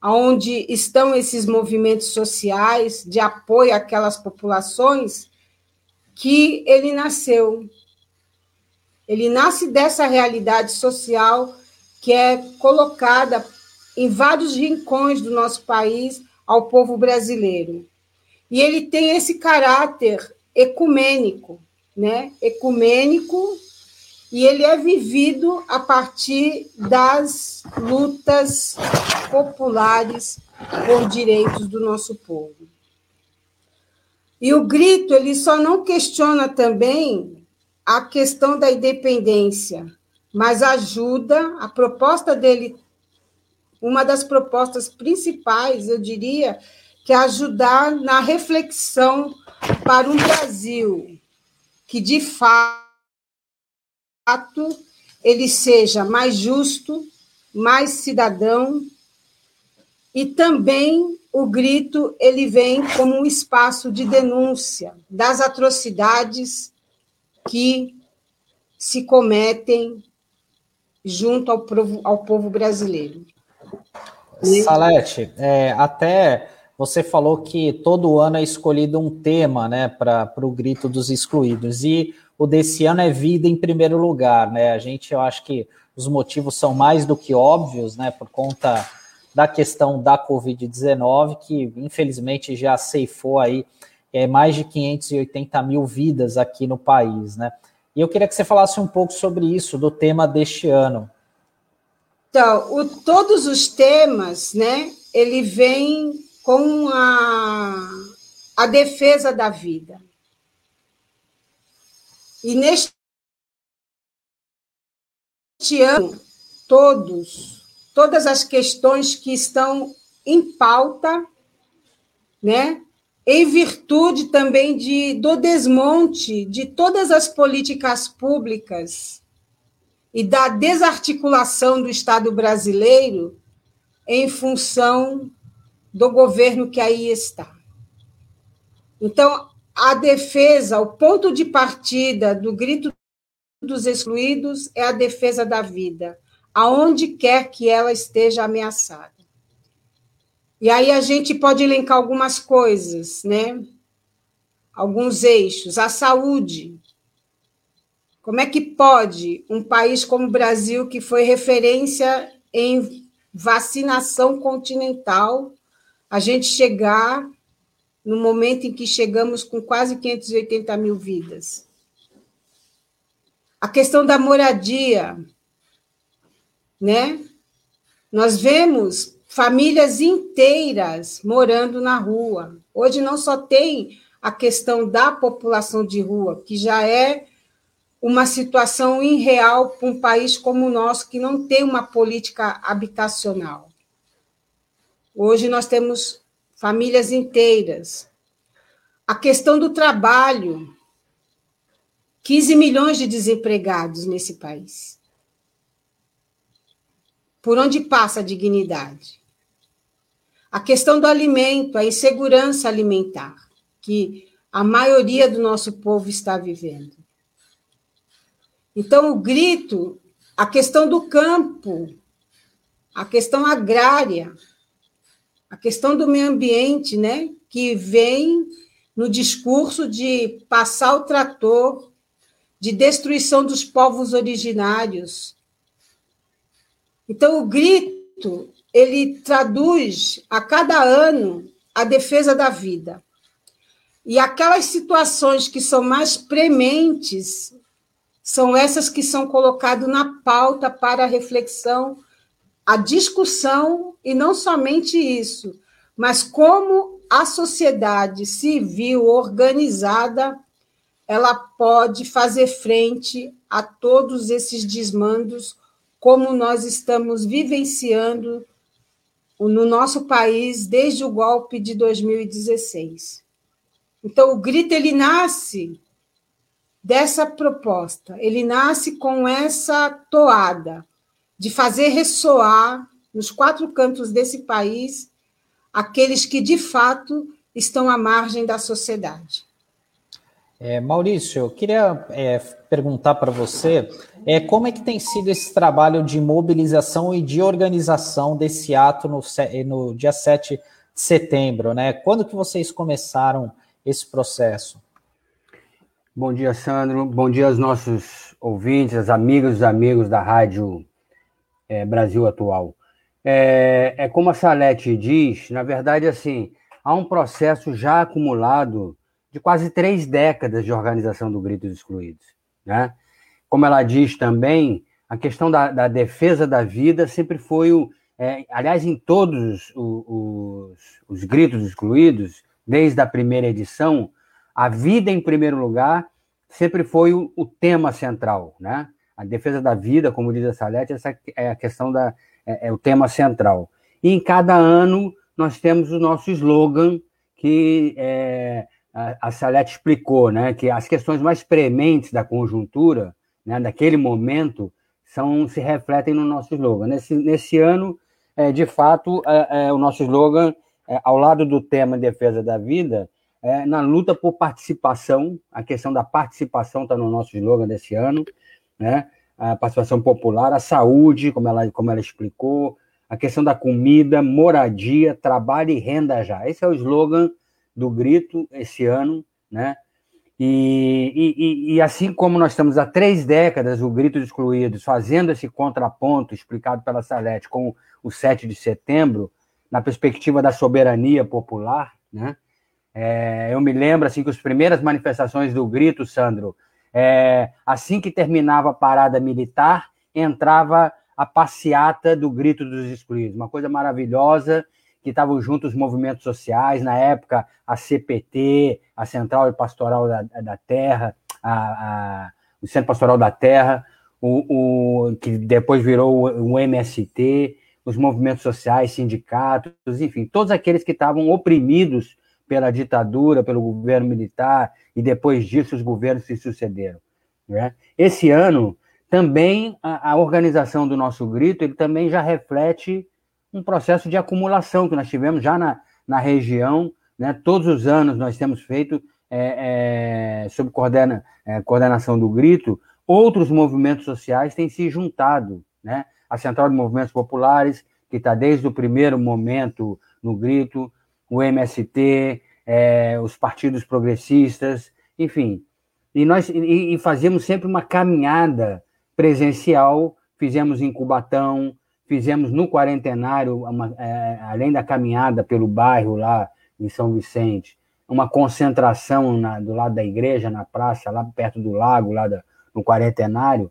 onde estão esses movimentos sociais de apoio àquelas populações que ele nasceu. Ele nasce dessa realidade social que é colocada em vários rincões do nosso país ao povo brasileiro. E ele tem esse caráter ecumênico, né? Ecumênico, e ele é vivido a partir das lutas populares por direitos do nosso povo. E o grito, ele só não questiona também a questão da independência, mas ajuda, a proposta dele, uma das propostas principais, eu diria, que é ajudar na reflexão para um Brasil que, de fato, ele seja mais justo, mais cidadão e também o grito ele vem como um espaço de denúncia das atrocidades que se cometem junto ao povo, ao povo brasileiro. Salete, é, até você falou que todo ano é escolhido um tema né, para o grito dos excluídos, e o desse ano é vida em primeiro lugar. Né? A gente, eu acho que os motivos são mais do que óbvios, né, por conta da questão da Covid-19, que infelizmente já ceifou aí é, mais de 580 mil vidas aqui no país, né? E eu queria que você falasse um pouco sobre isso, do tema deste ano. Então, o, todos os temas, né, ele vem com a, a defesa da vida. E neste ano, todos todas as questões que estão em pauta, né? em virtude também de, do desmonte de todas as políticas públicas e da desarticulação do Estado brasileiro em função do governo que aí está. Então, a defesa, o ponto de partida do grito dos excluídos é a defesa da vida aonde quer que ela esteja ameaçada. E aí a gente pode elencar algumas coisas, né? alguns eixos. A saúde. Como é que pode um país como o Brasil, que foi referência em vacinação continental, a gente chegar no momento em que chegamos com quase 580 mil vidas? A questão da moradia, né? Nós vemos famílias inteiras morando na rua. Hoje não só tem a questão da população de rua, que já é uma situação irreal para um país como o nosso, que não tem uma política habitacional. Hoje nós temos famílias inteiras. A questão do trabalho, 15 milhões de desempregados nesse país. Por onde passa a dignidade? A questão do alimento, a insegurança alimentar, que a maioria do nosso povo está vivendo. Então, o grito, a questão do campo, a questão agrária, a questão do meio ambiente, né, que vem no discurso de passar o trator de destruição dos povos originários. Então, o grito, ele traduz a cada ano a defesa da vida. E aquelas situações que são mais prementes são essas que são colocadas na pauta para reflexão, a discussão, e não somente isso, mas como a sociedade civil organizada ela pode fazer frente a todos esses desmandos, como nós estamos vivenciando no nosso país desde o golpe de 2016. Então, o grito ele nasce dessa proposta, ele nasce com essa toada de fazer ressoar nos quatro cantos desse país aqueles que de fato estão à margem da sociedade. É, Maurício, eu queria é, perguntar para você é, como é que tem sido esse trabalho de mobilização e de organização desse ato no, no dia 7 de setembro, né? Quando que vocês começaram esse processo? Bom dia, Sandro. Bom dia aos nossos ouvintes, as amigas e amigos da Rádio é, Brasil Atual. É, é como a Salete diz, na verdade, assim, há um processo já acumulado de quase três décadas de organização do Gritos Excluídos. Né? Como ela diz também, a questão da, da defesa da vida sempre foi o. É, aliás, em todos os, os, os, gritos excluídos, desde a primeira edição, a vida em primeiro lugar sempre foi o, o tema central. Né? A defesa da vida, como diz a Salete, essa é a questão da. É, é o tema central. E em cada ano nós temos o nosso slogan, que é, a, Salete explicou, né, que as questões mais prementes da conjuntura, né, daquele momento, são se refletem no nosso slogan. Nesse, nesse ano, é, de fato, é, é, o nosso slogan, é, ao lado do tema defesa da vida, é, na luta por participação, a questão da participação está no nosso slogan desse ano, né? a participação popular, a saúde, como ela, como ela explicou, a questão da comida, moradia, trabalho e renda já. Esse é o slogan do grito esse ano, né? E, e, e, assim como nós estamos há três décadas, o Grito dos Excluídos, fazendo esse contraponto explicado pela Salete com o 7 de setembro, na perspectiva da soberania popular, né? É, eu me lembro assim que as primeiras manifestações do Grito, Sandro, é, assim que terminava a parada militar, entrava a passeata do Grito dos Excluídos, uma coisa maravilhosa que estavam juntos os movimentos sociais, na época a CPT, a Central Pastoral da, da Terra, a, a, o Centro Pastoral da Terra, o, o, que depois virou o, o MST, os movimentos sociais, sindicatos, enfim, todos aqueles que estavam oprimidos pela ditadura, pelo governo militar, e depois disso os governos se sucederam. Né? Esse ano, também a, a organização do nosso grito, ele também já reflete um processo de acumulação que nós tivemos já na, na região. Né? Todos os anos nós temos feito, é, é, sob coordena, é, coordenação do Grito, outros movimentos sociais têm se juntado. Né? A Central de Movimentos Populares, que está desde o primeiro momento no Grito, o MST, é, os partidos progressistas, enfim. E nós e, e fazíamos sempre uma caminhada presencial, fizemos em Cubatão, fizemos no quarentenário, uma, é, além da caminhada pelo bairro lá em São Vicente, uma concentração na, do lado da igreja, na praça, lá perto do lago, lá da, no quarentenário,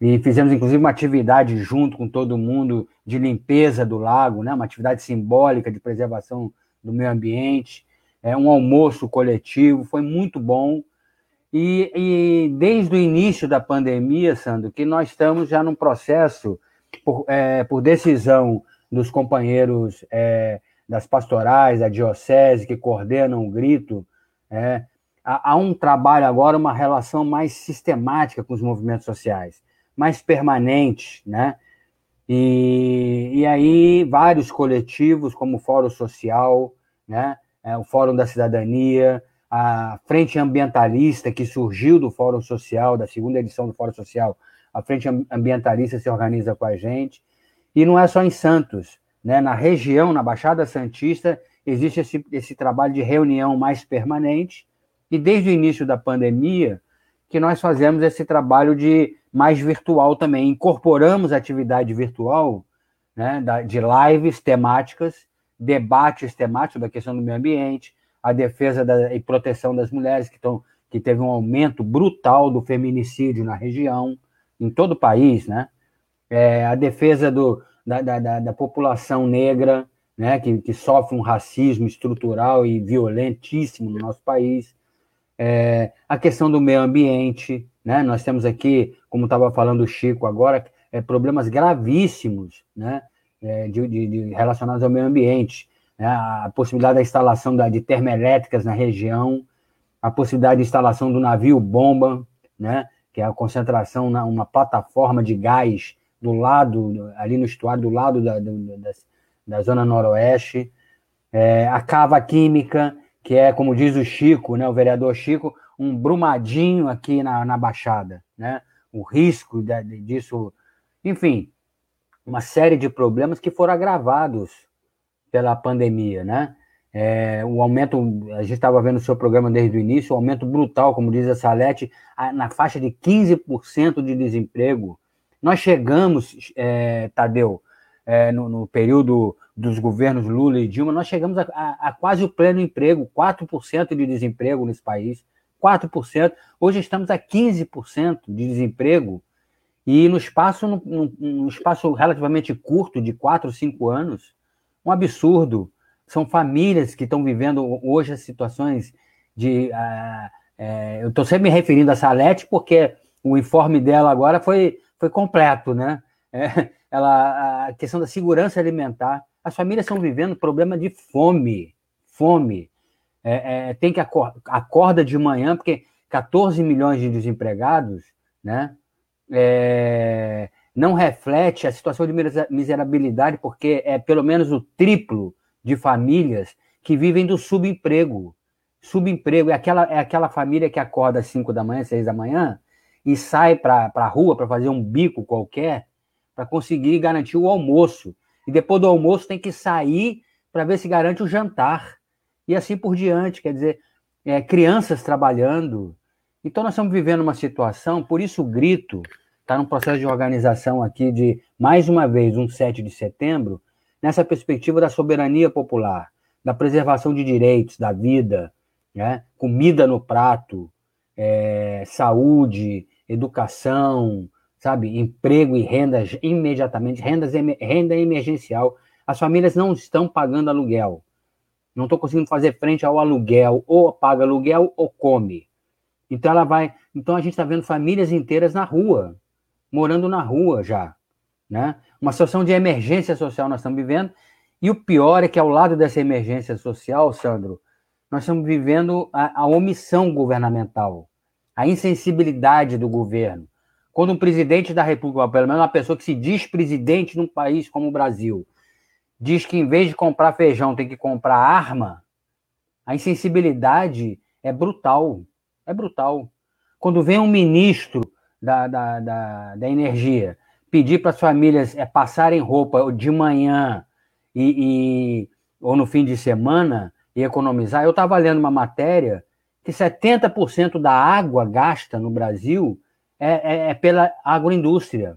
e fizemos inclusive uma atividade junto com todo mundo de limpeza do lago, né? uma atividade simbólica de preservação do meio ambiente, é um almoço coletivo, foi muito bom. E, e, desde o início da pandemia, Sandro, que nós estamos já num processo, por, é, por decisão dos companheiros é, das pastorais, da diocese, que coordenam o grito, é, há, há um trabalho agora, uma relação mais sistemática com os movimentos sociais, mais permanente, né? E, e aí vários coletivos, como o Fórum Social, né? É, o Fórum da Cidadania, a Frente Ambientalista, que surgiu do Fórum Social, da segunda edição do Fórum Social, a Frente Ambientalista se organiza com a gente. E não é só em Santos, né? na região, na Baixada Santista, existe esse, esse trabalho de reunião mais permanente. E desde o início da pandemia, que nós fazemos esse trabalho de mais virtual também. Incorporamos atividade virtual né, de lives temáticas, debates temáticos da questão do meio ambiente, a defesa da, e proteção das mulheres, que, tão, que teve um aumento brutal do feminicídio na região, em todo o país, né? É, a defesa do, da, da, da, população negra, né, que, que sofre um racismo estrutural e violentíssimo no nosso país, é, a questão do meio ambiente, né? Nós temos aqui, como estava falando o Chico agora, é, problemas gravíssimos, né? É, de, de, de, relacionados ao meio ambiente, né? a possibilidade da instalação da, de termoelétricas na região, a possibilidade de instalação do navio bomba, né? que é a concentração na uma plataforma de gás do lado, ali no estuário, do lado da, da, da zona noroeste, é, a cava química, que é, como diz o Chico, né, o vereador Chico, um brumadinho aqui na, na Baixada, né? O risco disso, enfim, uma série de problemas que foram agravados pela pandemia, né? É, o aumento, a gente estava vendo o seu programa desde o início, o aumento brutal, como diz a Salete, na faixa de 15% de desemprego. Nós chegamos, é, Tadeu, é, no, no, período dos governos Lula e Dilma, nós chegamos a, a, a quase o pleno emprego, 4% de desemprego nesse país, 4%. Hoje estamos a 15% de desemprego e no espaço, no, espaço relativamente curto, de 4, 5 anos, um absurdo. São famílias que estão vivendo hoje as situações de. Uh, é, eu estou sempre me referindo a Salete porque o informe dela agora foi, foi completo, né? É, ela, a questão da segurança alimentar. As famílias estão vivendo problema de fome, fome. É, é, tem que acor acorda de manhã, porque 14 milhões de desempregados, né? É, não reflete a situação de miserabilidade, porque é pelo menos o triplo de famílias que vivem do subemprego. Subemprego é aquela, é aquela família que acorda às 5 da manhã, 6 da manhã, e sai para a rua para fazer um bico qualquer, para conseguir garantir o almoço. E depois do almoço tem que sair para ver se garante o jantar. E assim por diante. Quer dizer, é, crianças trabalhando. Então nós estamos vivendo uma situação, por isso o grito está num processo de organização aqui de, mais uma vez, um 7 de setembro, nessa perspectiva da soberania popular, da preservação de direitos, da vida, né? comida no prato, é, saúde, educação, sabe, emprego e renda imediatamente, rendas, renda emergencial. As famílias não estão pagando aluguel, não estou conseguindo fazer frente ao aluguel, ou paga aluguel ou come. Então ela vai, então a gente está vendo famílias inteiras na rua, morando na rua já, né? Uma situação de emergência social nós estamos vivendo. E o pior é que ao lado dessa emergência social, Sandro, nós estamos vivendo a, a omissão governamental, a insensibilidade do governo. Quando um presidente da República, pelo menos uma pessoa que se diz presidente num país como o Brasil, diz que em vez de comprar feijão tem que comprar arma, a insensibilidade é brutal. É brutal. Quando vem um ministro da, da, da, da energia pedir para as famílias é, passarem roupa de manhã e, e, ou no fim de semana, e economizar. Eu estava lendo uma matéria que 70% da água gasta no Brasil é, é, é, pela agroindústria,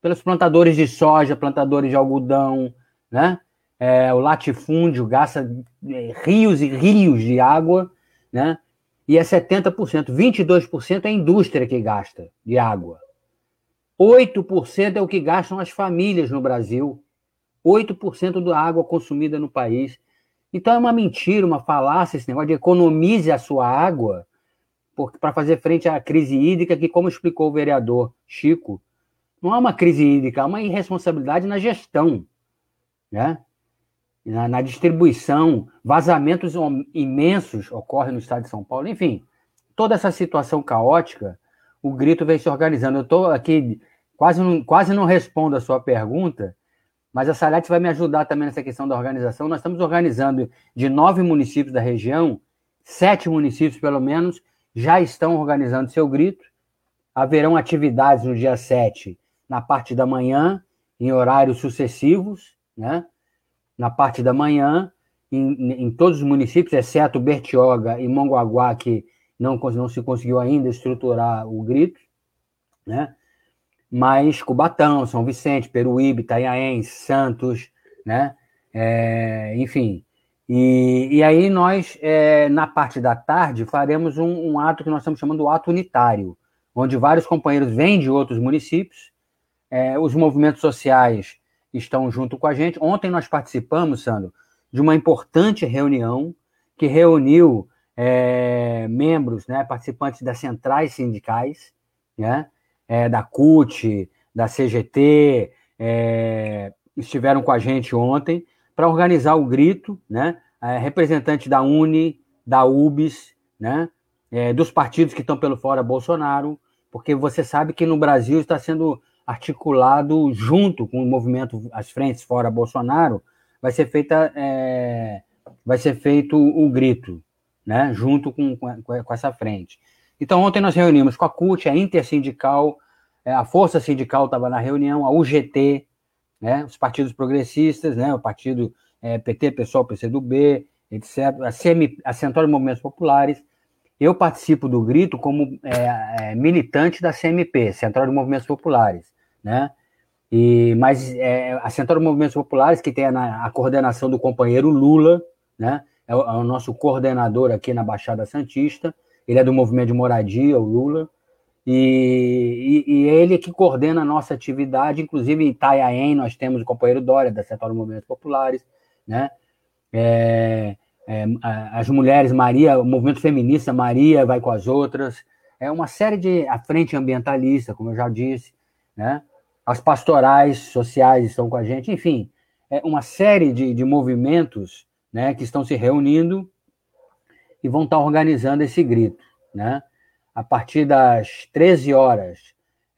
pelos plantadores de soja, plantadores de algodão, né? É, o latifúndio gasta é, rios e rios de água, né? E é 70%, 22% é a indústria que gasta de água. 8% é o que gastam as famílias no Brasil. 8% da água consumida no país. Então é uma mentira, uma falácia esse negócio de economize a sua água para fazer frente à crise hídrica, que, como explicou o vereador Chico, não é uma crise hídrica, é uma irresponsabilidade na gestão, né? na, na distribuição, vazamentos imensos ocorrem no estado de São Paulo, enfim, toda essa situação caótica, o grito vem se organizando. Eu estou aqui, quase não, quase não respondo a sua pergunta, mas a Salete vai me ajudar também nessa questão da organização. Nós estamos organizando de nove municípios da região, sete municípios, pelo menos, já estão organizando seu grito. Haverão atividades no dia 7, na parte da manhã, em horários sucessivos, né? Na parte da manhã, em, em todos os municípios, exceto Bertioga e Mongaguá, que não, não se conseguiu ainda estruturar o grito, né? mas Cubatão, São Vicente, Peruíbe, Itanhaém, Santos, né? É, enfim. E, e aí nós, é, na parte da tarde, faremos um, um, ato que nós estamos chamando de ato unitário, onde vários companheiros vêm de outros municípios, é, os movimentos sociais estão junto com a gente. Ontem nós participamos, Sandro, de uma importante reunião que reuniu é, membros, né, participantes das centrais sindicais, né, é, da CUT, da CGT, é, estiveram com a gente ontem para organizar o grito, né? É, representante da Uni, da UBS, né? É, dos partidos que estão pelo fora Bolsonaro, porque você sabe que no Brasil está sendo articulado junto com o movimento as frentes fora Bolsonaro, vai ser feita é, vai ser feito o grito, né? Junto com, com, essa frente. Então, ontem nós reunimos com a CUT, a Intersindical, é, a Força Sindical estava na reunião, a UGT, né, os partidos progressistas, né, o partido é, PT, PSOL, PCdoB, etc., a, CM, a Central de Movimentos Populares. Eu participo do Grito como é, é, militante da CMP, Central de Movimentos Populares, né? E, mas é, a Central de Movimentos Populares, que tem a, a coordenação do companheiro Lula, né? É o, é o, nosso coordenador aqui na Baixada Santista, ele é do movimento de moradia, o Lula, e, e, e ele que coordena a nossa atividade, inclusive em Itanhaém nós temos o companheiro Dória, da Central Movimentos Populares, né? É, é, as mulheres, Maria, o movimento feminista, Maria vai com as outras, é uma série de, a frente ambientalista, como eu já disse, né? As pastorais sociais estão com a gente, enfim, é uma série de, de movimentos, né, que estão se reunindo e vão estar organizando esse grito, né? a partir das 13 horas,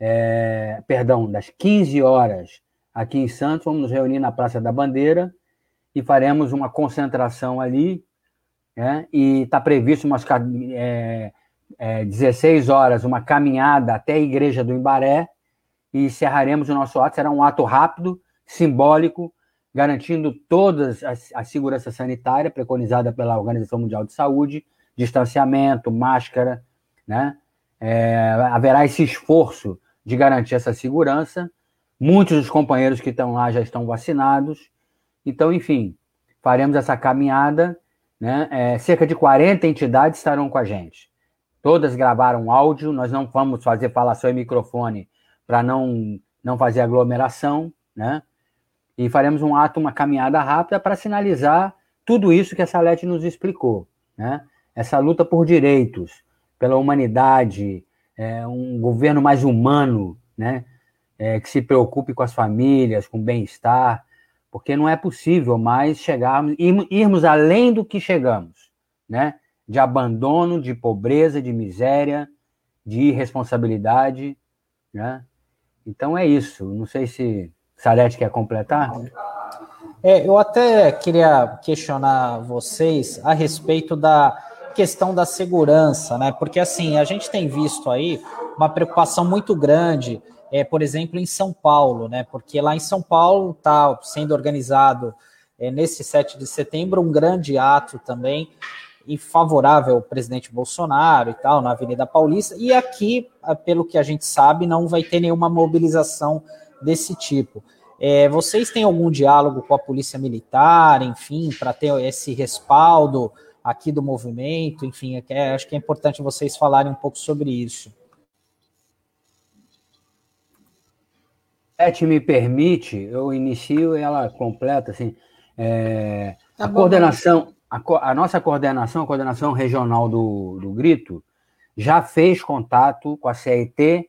é, perdão, das 15 horas aqui em Santos, vamos nos reunir na Praça da Bandeira e faremos uma concentração ali. Né? E está previsto umas é, é, 16 horas uma caminhada até a Igreja do Imbaré e encerraremos o nosso ato. Será um ato rápido, simbólico, garantindo toda a, segurança sanitária preconizada pela Organização Mundial de Saúde, distanciamento, máscara, né? É, haverá esse esforço de garantir essa segurança. Muitos dos companheiros que estão lá já estão vacinados. Então, enfim, faremos essa caminhada. Né? É, cerca de 40 entidades estarão com a gente. Todas gravaram áudio. Nós não vamos fazer falação em microfone para não, não fazer aglomeração. Né? E faremos um ato, uma caminhada rápida para sinalizar tudo isso que a Salete nos explicou. Né? Essa luta por direitos, pela humanidade, é, um governo mais humano, né? É, que se preocupe com as famílias, com o bem-estar, porque não é possível mais chegarmos, irmos além do que chegamos, né? De abandono, de pobreza, de miséria, de irresponsabilidade, né? Então é isso. Não sei se Salete quer completar. É, eu até queria questionar vocês a respeito da questão da segurança, né? Porque assim, a gente tem visto aí uma preocupação muito grande, é, por exemplo, em São Paulo, né? Porque lá em São Paulo está sendo organizado é, nesse 7 de setembro, um grande ato também favorável ao presidente Bolsonaro e tal, na Avenida Paulista. E aqui, ah, pelo que a gente sabe, não vai ter nenhuma mobilização desse tipo. É, vocês têm algum diálogo com a Polícia Militar, enfim, para ter esse respaldo aqui do movimento? Enfim, é, acho que é importante vocês falarem um pouco sobre isso. Sete me permite, eu inicio ela completa, assim, é, tá a bom, coordenação, a, a, nossa coordenação, a coordenação regional do, do Grito, já fez contato com a CET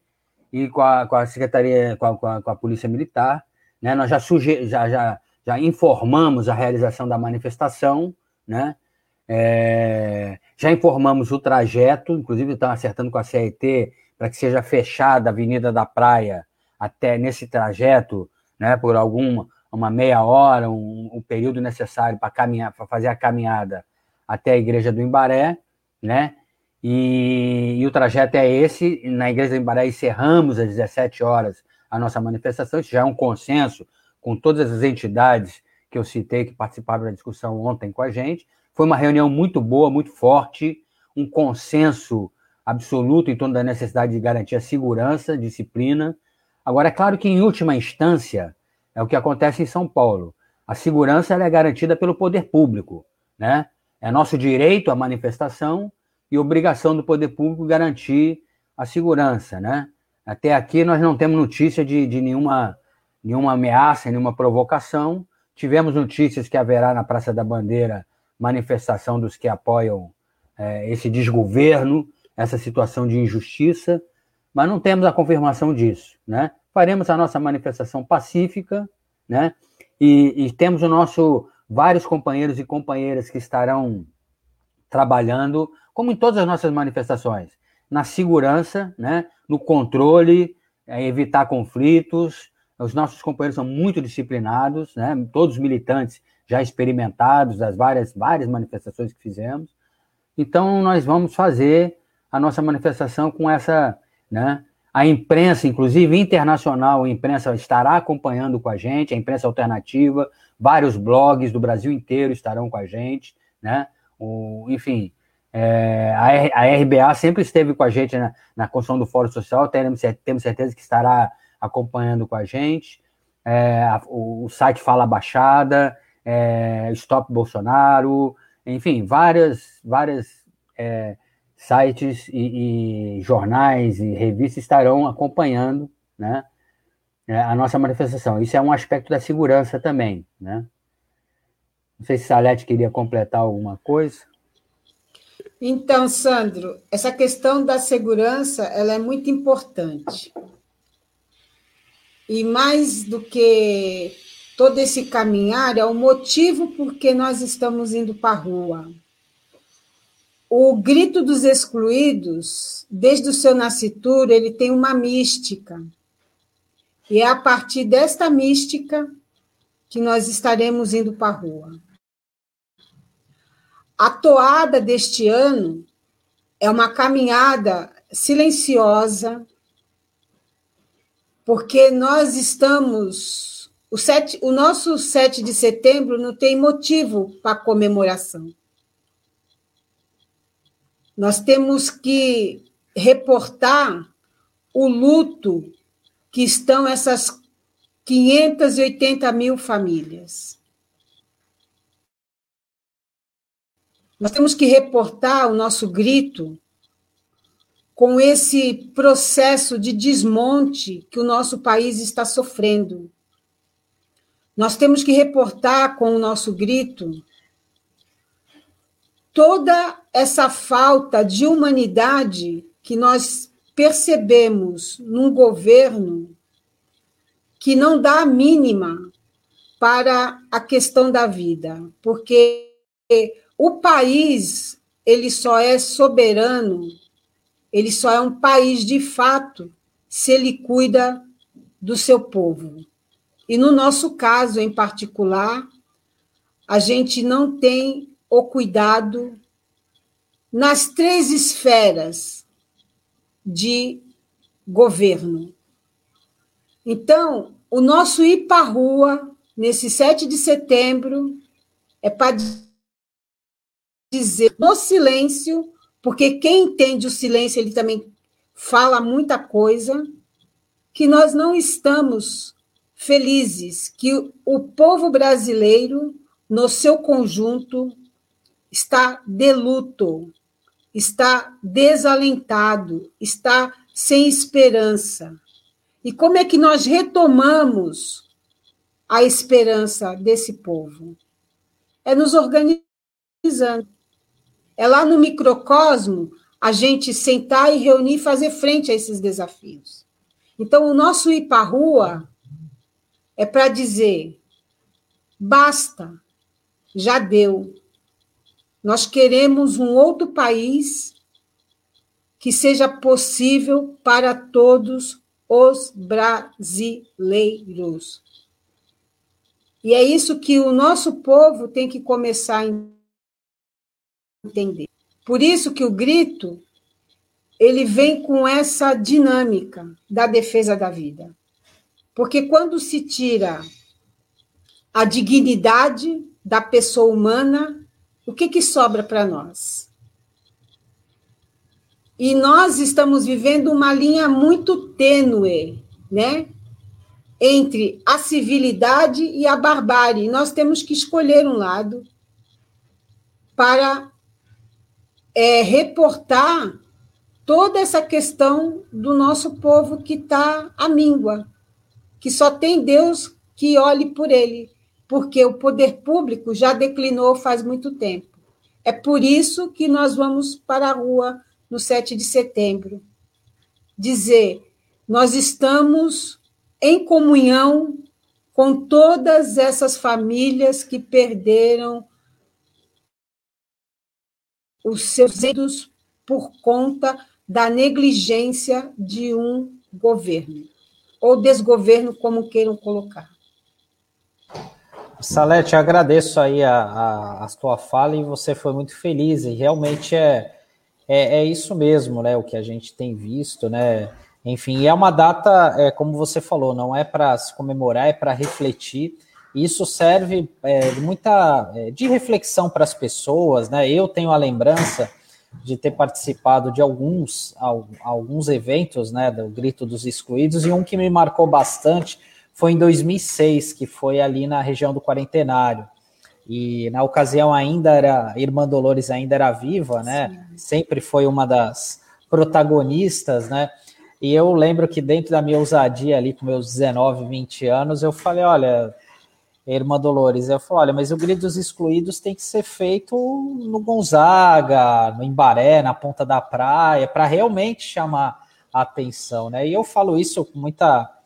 e com a, com a Secretaria, com a, com a, com a Polícia Militar, né? Nós já, suge já, já, já informamos a realização da manifestação, né? É, já informamos o trajeto, inclusive estão acertando com a CET para que seja fechada a Avenida da Praia até nesse trajeto, né, por alguma uma meia hora, um, um período necessário para caminhar, para fazer a caminhada até a igreja do Imbaré, né? E, e, o trajeto é esse. Na igreja do Imbaré encerramos às 17 horas a nossa manifestação. Isso já é um consenso com todas as entidades que eu citei que participaram da discussão ontem com a gente. Foi uma reunião muito boa, muito forte, um consenso absoluto em torno da necessidade de garantir a segurança, disciplina Agora, é claro que, em última instância, é o que acontece em São Paulo. A segurança é garantida pelo poder público. Né? É nosso direito à manifestação e obrigação do poder público garantir a segurança. Né? Até aqui, nós não temos notícia de, de nenhuma, nenhuma ameaça, nenhuma provocação. Tivemos notícias que haverá na Praça da Bandeira manifestação dos que apoiam é, esse desgoverno, essa situação de injustiça mas não temos a confirmação disso, né? Faremos a nossa manifestação pacífica, né? E, e temos o nosso vários companheiros e companheiras que estarão trabalhando, como em todas as nossas manifestações, na segurança, né? No controle, é, evitar conflitos. Os nossos companheiros são muito disciplinados, né? Todos militantes já experimentados das várias várias manifestações que fizemos. Então nós vamos fazer a nossa manifestação com essa né? A imprensa, inclusive internacional, a imprensa estará acompanhando com a gente, a imprensa alternativa, vários blogs do Brasil inteiro estarão com a gente, né? O, enfim, é, a, a, RBA sempre esteve com a gente na, na construção do Fórum Social, temos, temos certeza que estará acompanhando com a gente. É, a, o, o, site Fala Baixada, é, Stop Bolsonaro, enfim, várias, várias é, sites e, e, jornais e revistas estarão acompanhando né, é, a nossa manifestação. Isso é um aspecto da segurança também. Né? Não sei se Salete queria completar alguma coisa. Então, Sandro, essa questão da segurança ela é muito importante. E mais do que todo esse caminhar, é o motivo por que nós estamos indo para a rua. O grito dos excluídos, desde o seu nascituro, ele tem uma mística. E é a partir desta mística que nós estaremos indo para a rua. A toada deste ano é uma caminhada silenciosa, porque nós estamos. O, sete, o nosso 7 de setembro não tem motivo para comemoração. Nós temos que reportar o luto que estão essas 580 mil famílias. Nós temos que reportar o nosso grito com esse processo de desmonte que o nosso país está sofrendo. Nós temos que reportar com o nosso grito toda essa falta de humanidade que nós percebemos num governo que não dá a mínima para a questão da vida, porque o país ele só é soberano, ele só é um país de fato se ele cuida do seu povo. E no nosso caso em particular, a gente não tem o cuidado nas três esferas de governo. Então, o nosso ir para rua nesse 7 de setembro, é para dizer no silêncio, porque quem entende o silêncio, ele também fala muita coisa, que nós não estamos felizes, que o povo brasileiro, no seu conjunto, está de luto, está desalentado, está sem esperança. E como é que nós retomamos a esperança desse povo? É nos organizando. É lá no microcosmo a gente sentar e reunir e fazer frente a esses desafios. Então, o nosso ir para a rua é para dizer: basta, já deu. Nós queremos um outro país que seja possível para todos os brasileiros. E é isso que o nosso povo tem que começar a entender. Por isso que o grito ele vem com essa dinâmica da defesa da vida. Porque quando se tira a dignidade da pessoa humana, o que, que sobra para nós? E nós estamos vivendo uma linha muito tênue, né? Entre a civilidade e a barbárie. Nós temos que escolher um lado para é, reportar toda essa questão do nosso povo que está à míngua, que só tem Deus que olhe por ele, porque o poder público já declinou faz muito tempo. É por isso que nós vamos para a rua no 7 de setembro. Dizer, nós estamos em comunhão com todas essas famílias que perderam os seus entes por conta da negligência de um governo, ou desgoverno, como queiram colocar. Salete, agradeço aí a, a, a fala e você foi muito feliz, e realmente é, é, é, isso mesmo, né? O que a gente tem visto, né? Enfim, é uma data, é, como você falou, não é para se comemorar, é para refletir. Isso serve é, muita é, de reflexão para as pessoas, né? Eu tenho a lembrança de ter participado de alguns, alguns eventos, né, do Grito dos Excluídos, e um que me marcou bastante foi em 2006, que foi ali na região do Quarentenário. E na ocasião ainda era, Irmã Dolores ainda era viva, né? Sim. Sempre foi uma das protagonistas, né? E eu lembro que dentro da minha ousadia ali, com meus 19, 20 anos, eu falei, olha, Irmã Dolores, eu falei, olha, mas o Grito dos Excluídos tem que ser feito no Gonzaga, no Embaré, na ponta da praia, para realmente chamar a atenção, né? E eu falo isso com muita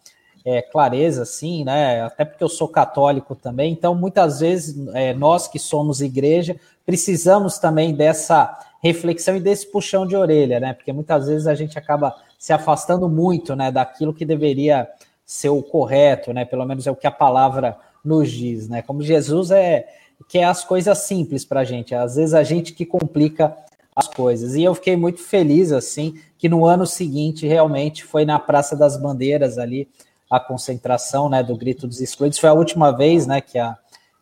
é, clareza, assim, né? Até porque eu sou católico também, então muitas vezes é, nós que somos igreja precisamos também dessa reflexão e desse puxão de orelha, né? Porque muitas vezes a gente acaba se afastando muito, né, daquilo que deveria ser o correto, né? Pelo menos é o que a palavra nos diz, né? Como Jesus é que é as coisas simples para a gente, às vezes a gente que complica as coisas. E eu fiquei muito feliz assim que no ano seguinte realmente foi na Praça das Bandeiras ali a concentração, né, do Grito dos Excluídos. Foi a última vez, né, que a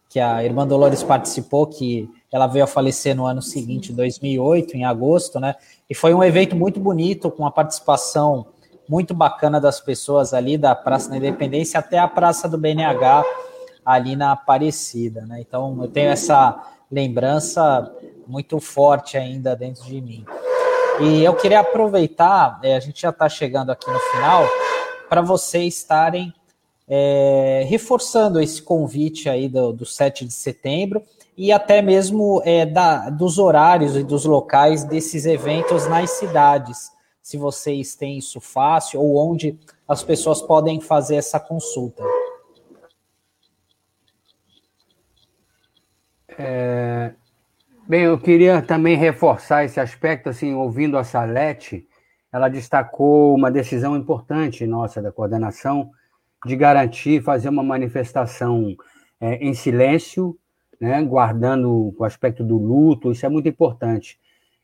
que a irmã Dolores participou, que ela veio a falecer no ano seguinte, 2008, em agosto, né? E foi um evento muito bonito, com a participação muito bacana das pessoas ali da Praça da Independência até a Praça do BNH ali na Aparecida, né? Então eu tenho essa lembrança muito forte ainda dentro de mim. E eu queria aproveitar, é, a gente já está chegando aqui no final, para vocês estarem é, reforçando esse convite aí do, do 7 de setembro e até mesmo é, da, dos horários e dos locais desses eventos nas cidades, se vocês têm isso fácil ou onde as pessoas podem fazer essa consulta. É, bem, eu queria também reforçar esse aspecto, assim, ouvindo a Salete, ela destacou uma decisão importante nossa da coordenação de garantir fazer uma manifestação é, em silêncio, né, guardando o aspecto do luto, isso é muito importante.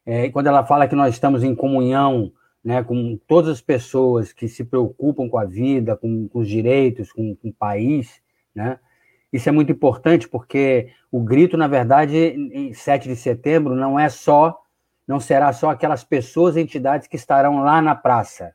É, quando ela fala que nós estamos em comunhão né, com todas as pessoas que se preocupam com a vida, com, com os direitos, com, com o país, né, Isso é muito importante porque o grito, na verdade, em 7 de setembro, não é só, não será só aquelas pessoas e entidades que estarão lá na praça.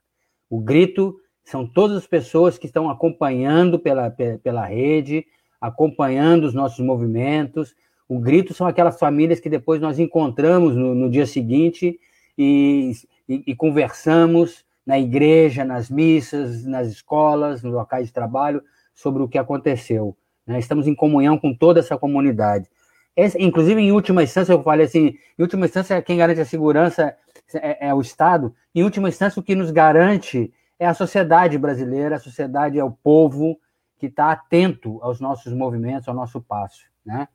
O grito são todas as pessoas que estão acompanhando pela, pela rede, acompanhando os nossos movimentos. O grito são aquelas famílias que depois nós encontramos no, no dia seguinte e, e, e conversamos na igreja, nas missas, nas escolas, nos locais de trabalho, sobre o que aconteceu. Né? Estamos em comunhão com toda essa comunidade. Esse, inclusive, em última instância, eu falei assim: em última instância, quem garante a segurança é, é, o Estado. Em última instância, o que nos garante é a sociedade brasileira, a sociedade é o povo que está atento aos nossos movimentos, ao nosso passo. Né?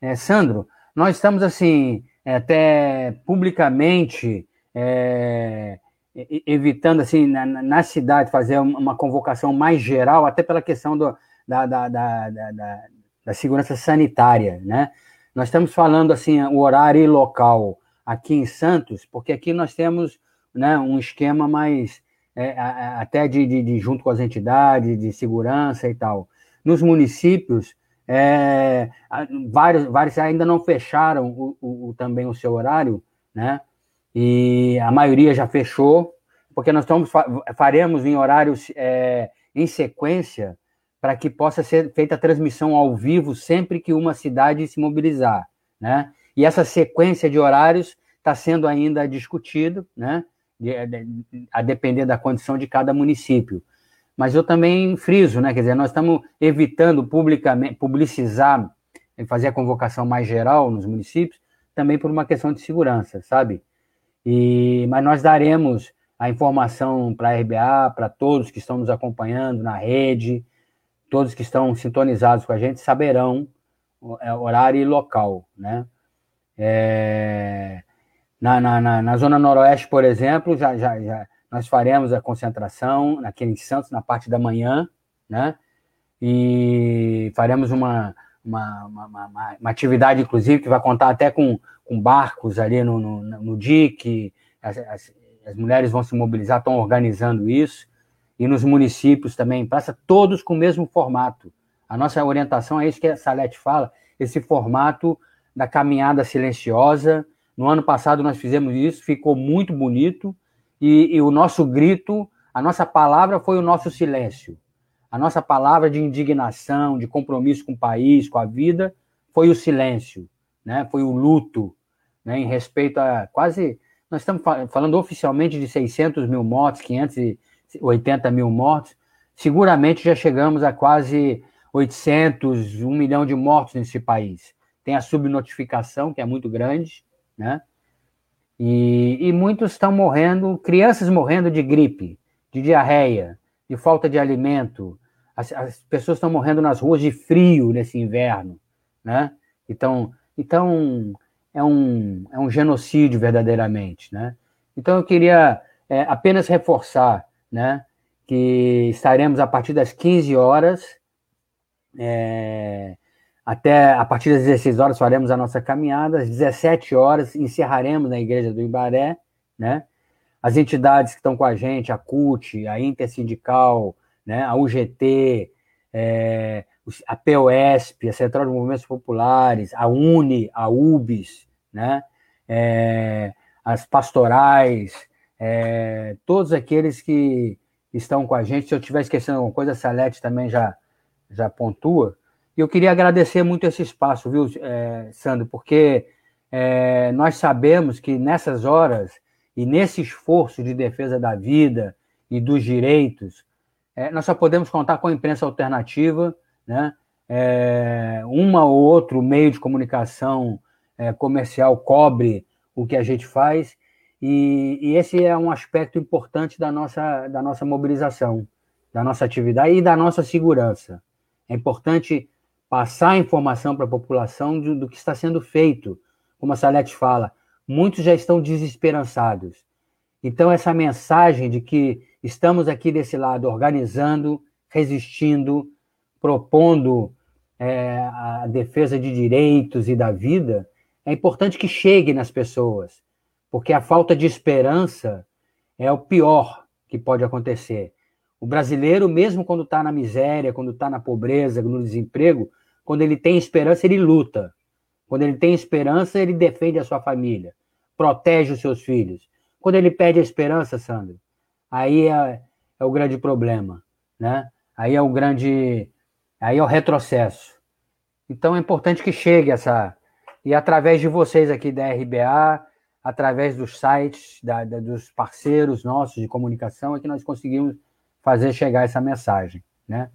É, Sandro, nós estamos assim, até publicamente. É, evitando assim na, na, cidade fazer uma convocação mais geral, até pela questão do, da, da, da, da segurança sanitária, né? Nós estamos falando assim o horário e local aqui em Santos, porque aqui nós temos né, um esquema mais é, até de, de, de, junto com as entidades de segurança e tal. Nos municípios, é, vários, vários ainda não fecharam o, o, também o seu horário, né? e a maioria já fechou, porque nós estamos, faremos em horários é, em sequência para que possa ser feita a transmissão ao vivo sempre que uma cidade se mobilizar, né? E essa sequência de horários está sendo ainda discutido, né? A depender da condição de cada município. Mas eu também friso, né? Quer dizer, nós estamos evitando publicamente publicizar, fazer a convocação mais geral nos municípios, também por uma questão de segurança, sabe? E, mas nós daremos a informação para a RBA, para todos que estão nos acompanhando na rede, todos que estão sintonizados com a gente saberão é, horário e local, né? É, na, na, na, Zona Noroeste, por exemplo, já, já, já nós faremos a concentração naquele em Santos na parte da manhã, né? E faremos uma, uma, uma, uma, uma atividade, inclusive, que vai contar até com com barcos ali no, no, no as, as, as, mulheres vão se mobilizar, estão organizando isso, e nos municípios também, passa todos com o mesmo formato. A nossa orientação é isso que a Salete fala, esse formato da caminhada silenciosa. No ano passado nós fizemos isso, ficou muito bonito, e, e o nosso grito, a nossa palavra foi o nosso silêncio. A nossa palavra de indignação, de compromisso com o país, com a vida, foi o silêncio, né? foi o luto, né, em respeito a quase. Nós estamos falando oficialmente de 600 mil mortos, 580 mil mortos. Seguramente já chegamos a quase 800, 1 milhão de mortos nesse país. Tem a subnotificação, que é muito grande, né? E, e muitos estão morrendo, crianças morrendo de gripe, de diarreia, de falta de alimento. As, as pessoas estão morrendo nas ruas de frio nesse inverno, né? Então, então é um, é um genocídio verdadeiramente, né? Então eu queria é, apenas reforçar, né, que estaremos a partir das 15 horas é, até a partir das 16 horas faremos a nossa caminhada, às 17 horas encerraremos na igreja do Imbaré, né? As entidades que estão com a gente, a CUT, a Intersindical, né, a UGT, é, a POSP, a Central de Movimentos Populares, a UNE, a UBS, né? É, as pastorais, é, todos aqueles que estão com a gente. Se eu estiver esquecendo alguma coisa, a Salete também já, já pontua. E eu queria agradecer muito esse espaço, viu, é, Sandro, porque é, nós sabemos que nessas horas e nesse esforço de defesa da vida e dos direitos, é, nós só podemos contar com a imprensa alternativa, né? É, uma ou outro meio de comunicação é, comercial cobre o que a gente faz, e, e, esse é um aspecto importante da nossa, da nossa mobilização, da nossa atividade e da nossa segurança. É importante passar a informação para a população do, do, que está sendo feito. Como a Salete fala, muitos já estão desesperançados. Então, essa mensagem de que estamos aqui desse lado, organizando, resistindo, propondo é, a defesa de direitos e da vida, é importante que chegue nas pessoas, porque a falta de esperança é o pior que pode acontecer. O brasileiro, mesmo quando está na miséria, quando está na pobreza, no desemprego, Quando ele tem esperança, ele luta. Quando ele tem esperança, ele defende a sua família, protege os seus filhos. Quando ele perde a esperança, Sandro, aí é, é o grande problema, né? Aí é o grande, aí é o retrocesso. Então é importante que chegue essa e através de vocês aqui da RBA, através dos sites, da, da, dos parceiros nossos de comunicação, é que nós conseguimos fazer chegar essa mensagem, né?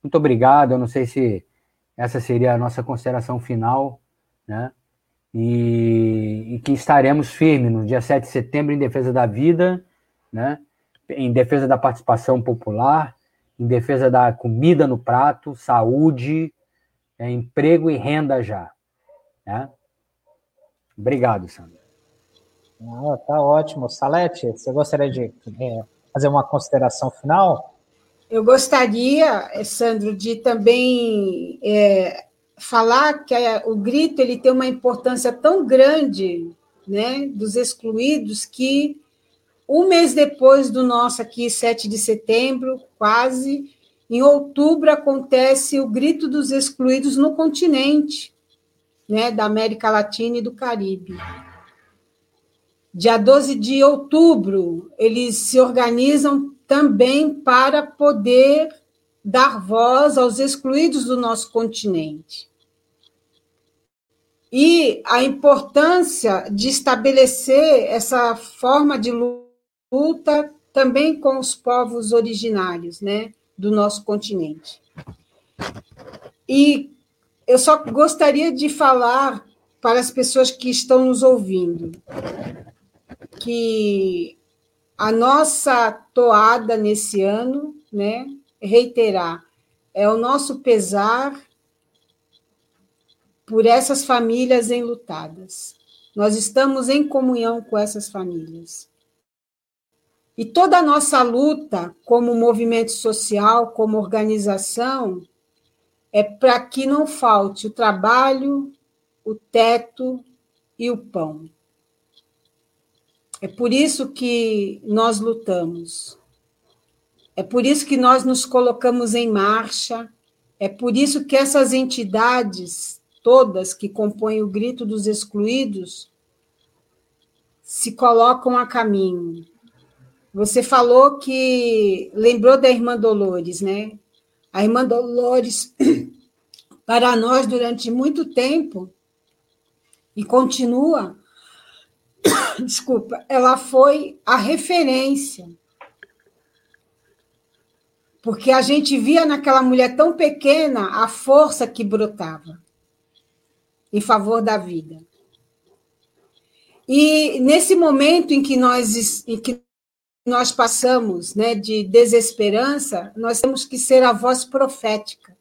Muito obrigado. Eu não sei se essa seria a nossa consideração final, né? E, e, que estaremos firmes no dia 7 de setembro em defesa da vida, né? em defesa da participação popular, em defesa da comida no prato, saúde, é, emprego e renda já. Né? Obrigado, Sandra. Ah, tá ótimo. Salete, você gostaria de é, fazer uma consideração final? Eu gostaria, Sandro, de também é, falar que o grito ele tem uma importância tão grande né, dos excluídos que um mês depois do nosso aqui, 7 de setembro, quase, em outubro acontece o grito dos excluídos no continente, né, da América Latina e do Caribe. Dia 12 de outubro, eles se organizam também para poder dar voz aos excluídos do nosso continente. E a importância de estabelecer essa forma de luta também com os povos originários, né, do nosso continente. E eu só gostaria de falar para as pessoas que estão nos ouvindo que a nossa toada nesse ano, né, reiterar, é o nosso pesar por essas famílias enlutadas. Nós estamos em comunhão com essas famílias. E toda a nossa luta, como movimento social, como organização, é para que não falte o trabalho, o teto e o pão. É por isso que nós lutamos. É por isso que nós nos colocamos em marcha. É por isso que essas entidades, todas que compõem o grito dos excluídos, se colocam a caminho. Você falou que lembrou da irmã Dolores, né? A irmã Dolores, para nós, durante muito tempo, e continua, desculpa, ela foi a referência. Porque a gente via naquela mulher tão pequena a força que brotava em favor da vida. E nesse momento em que nós, em que nós passamos né, de desesperança, nós temos que ser a voz profética,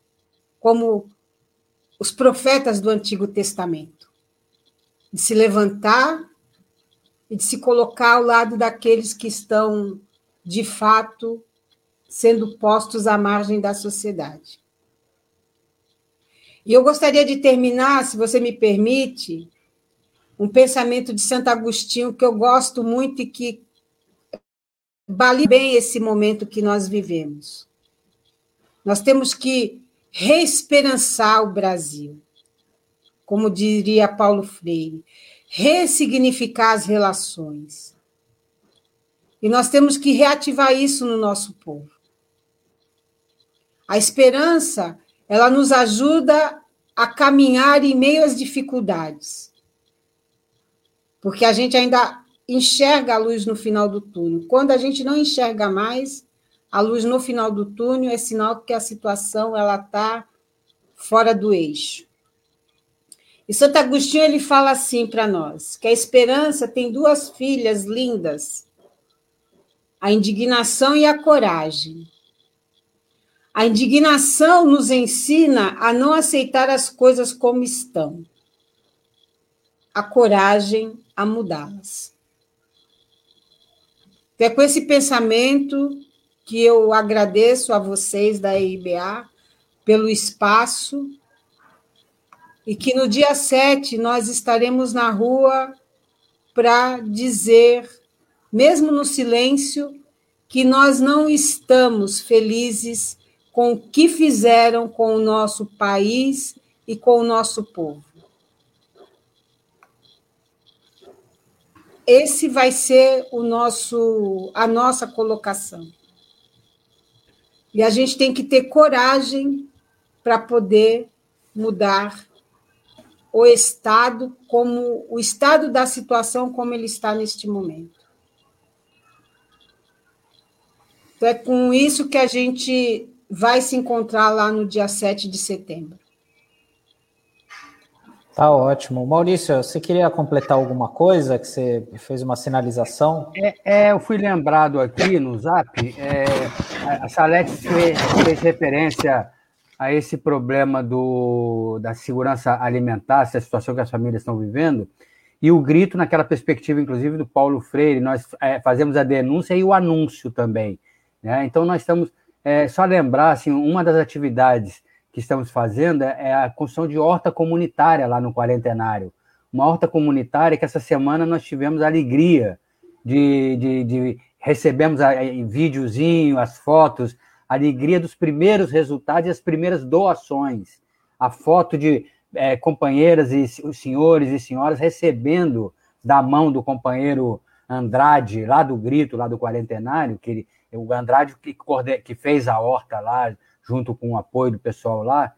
como os profetas do Antigo Testamento, de se levantar e de se colocar ao lado daqueles que estão, de fato, sendo postos à margem da sociedade. E eu gostaria de terminar, se você me permite, um pensamento de Santo Agostinho que eu gosto muito e que vale bem esse momento que nós vivemos. Nós temos que reesperançar o Brasil, como diria Paulo Freire, ressignificar as relações. E nós temos que reativar isso no nosso povo. A esperança, ela nos ajuda a caminhar em meio às dificuldades. Porque a gente ainda enxerga a luz no final do túnel. Quando a gente não enxerga mais a luz no final do túnel, é sinal que a situação ela está fora do eixo. E Santo Agostinho ele fala assim para nós, que a esperança tem duas filhas lindas, a indignação e a coragem. A indignação nos ensina a não aceitar as coisas como estão. A coragem a mudá-las. É com esse pensamento que eu agradeço a vocês da IBA pelo espaço e que no dia 7 nós estaremos na rua para dizer, mesmo no silêncio, que nós não estamos felizes com o que fizeram com o nosso país e com o nosso povo. Esse vai ser o nosso a nossa colocação. E a gente tem que ter coragem para poder mudar o estado como o estado da situação como ele está neste momento. Então é com isso que a gente vai se encontrar lá no dia 7 de setembro. Tá ótimo. Maurício, você queria completar alguma coisa? Que você fez uma sinalização? É, é eu fui lembrado aqui no Zap, é, a Salete fez, fez, referência a esse problema do, da segurança alimentar, essa situação que as famílias estão vivendo, e o grito naquela perspectiva, inclusive, do Paulo Freire, nós é, fazemos a denúncia e o anúncio também. Né? Então, nós estamos, é, só lembrar, assim, uma das atividades que estamos fazendo é a construção de horta comunitária lá no Quarentenário. Uma horta comunitária que essa semana nós tivemos a alegria de, de, de recebemos a, a, videozinho, as fotos, a alegria dos primeiros resultados e as primeiras doações. A foto de é, companheiras e senhores e senhoras recebendo da mão do companheiro Andrade, lá do Grito, lá do Quarentenário, que ele, o Andrade que, que fez a horta lá, junto com o apoio do pessoal lá.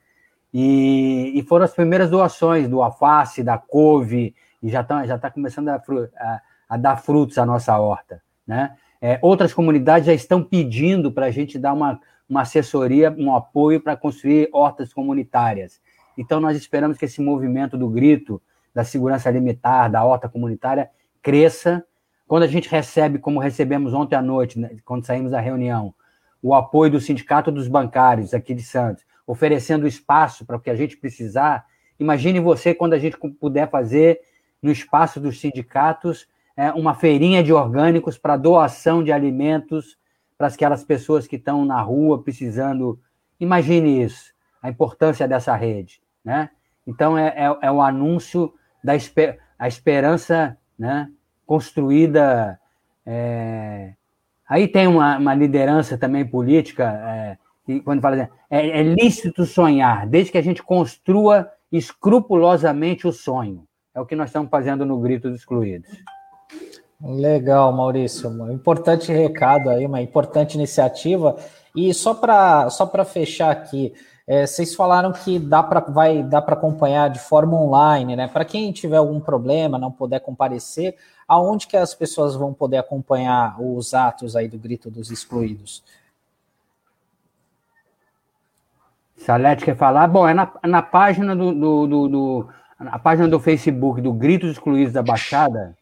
E, e foram as primeiras doações do alface, da couve, e já está já tá começando a, a, a, dar frutos a nossa horta. Né? É, outras comunidades já estão pedindo para a gente dar uma, uma assessoria, um apoio para construir hortas comunitárias. Então, nós esperamos que esse movimento do grito, da segurança alimentar, da horta comunitária, cresça. Quando a gente recebe, como recebemos ontem à noite, né, quando saímos da reunião, o apoio do Sindicato dos Bancários aqui de Santos, oferecendo espaço para o que a gente precisar. Imagine você quando a gente puder fazer no espaço dos sindicatos é, uma feirinha de orgânicos para doação de alimentos para aquelas pessoas que estão na rua precisando. Imagine isso, a importância dessa rede, né? Então é, é, é o anúncio da esper a esperança, né, construída é, Aí tem uma, uma liderança também política, é, que quando fala assim, é, é lícito sonhar, desde que a gente construa escrupulosamente o sonho. É o que nós estamos fazendo no Grito dos Excluídos. Legal, Maurício. Importante recado aí, uma importante iniciativa. E só para só fechar aqui, é, vocês falaram que dá para vai dá para acompanhar de forma online, né? Para quem tiver algum problema, não puder comparecer, aonde que as pessoas vão poder acompanhar os atos aí do Grito dos Excluídos? Salete quer falar? Bom, é na, na página do, do, do, do, na página do Facebook do Gritos Excluídos da Baixada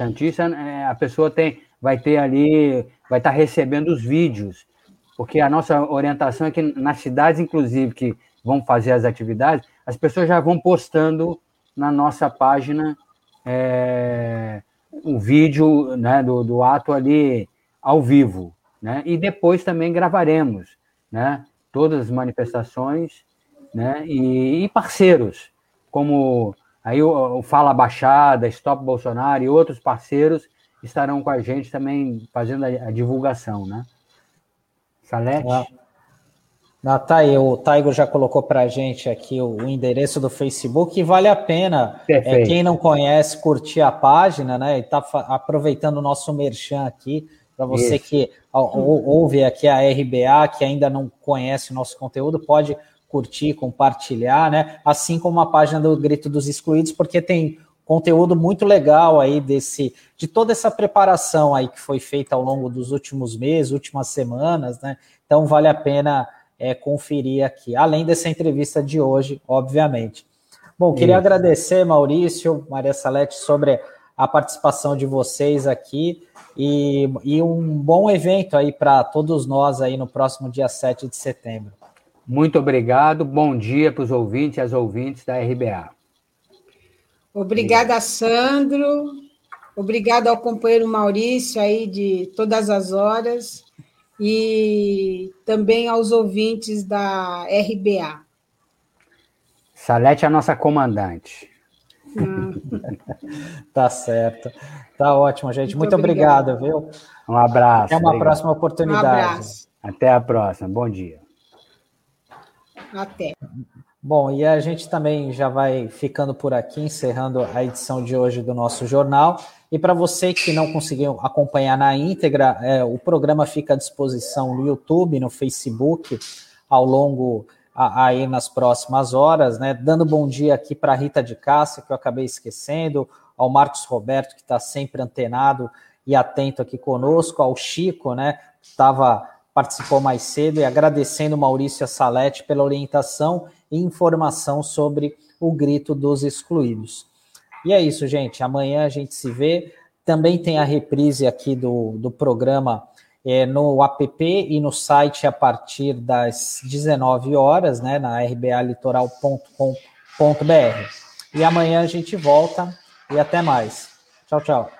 Santista, é, a pessoa tem, vai ter ali, vai estar recebendo os vídeos, porque a nossa orientação é que nas cidades, inclusive, que vão fazer as atividades, as pessoas já vão postando na nossa página é, um vídeo né, do, do ato ali ao vivo, né? E depois também gravaremos, né? Todas as manifestações, né? E, e parceiros, como aí o, o, Fala Baixada, Stop Bolsonaro e outros parceiros estarão com a gente também fazendo a, a divulgação, né? Salete? Ah. Ah, tá aí, o Taigo já colocou para a gente aqui o, endereço do Facebook e vale a pena, é, quem não conhece, curtir a página, né? E tá aproveitando o nosso merchan aqui, para você Isso. que ou, ouve aqui a RBA, que ainda não conhece o nosso conteúdo, pode curtir, compartilhar, né? Assim como a página do Grito dos Excluídos, porque tem conteúdo muito legal aí desse de toda essa preparação aí que foi feita ao longo dos últimos meses, últimas semanas, né? Então vale a pena é, conferir aqui, além dessa entrevista de hoje, obviamente. Bom, queria Isso. agradecer, Maurício, Maria Salete, sobre a participação de vocês aqui e, e um bom evento aí para todos nós aí no próximo dia 7 de setembro. Muito obrigado, bom dia para os ouvintes e as ouvintes da RBA. Obrigada, Sandro. Obrigado ao companheiro Maurício aí de todas as horas e também aos ouvintes da RBA. Salete é a nossa comandante. Hum. tá certo. Tá ótimo, gente. Muito, Muito obrigado, viu? Um abraço. Até uma obrigado. próxima oportunidade. Um abraço. Até a próxima. Bom dia. Até. Bom, e a gente também já vai ficando por aqui, encerrando a edição de hoje do nosso jornal. E para você que não conseguiu acompanhar na íntegra, é, o programa fica à disposição no YouTube, no Facebook, ao longo aí nas próximas horas, né? Dando bom dia aqui para Rita de Cássia, que eu acabei esquecendo, ao Marcos Roberto, que está sempre antenado e atento aqui conosco, ao Chico, né? Que estava participou mais cedo e agradecendo Maurício Salete pela orientação e informação sobre o grito dos excluídos. E é isso, gente. Amanhã a gente se vê. Também tem a reprise aqui do, do programa é, no app e no site a partir das 19 horas, né, na rbalitoral.com.br. E amanhã a gente volta e até mais. Tchau, tchau.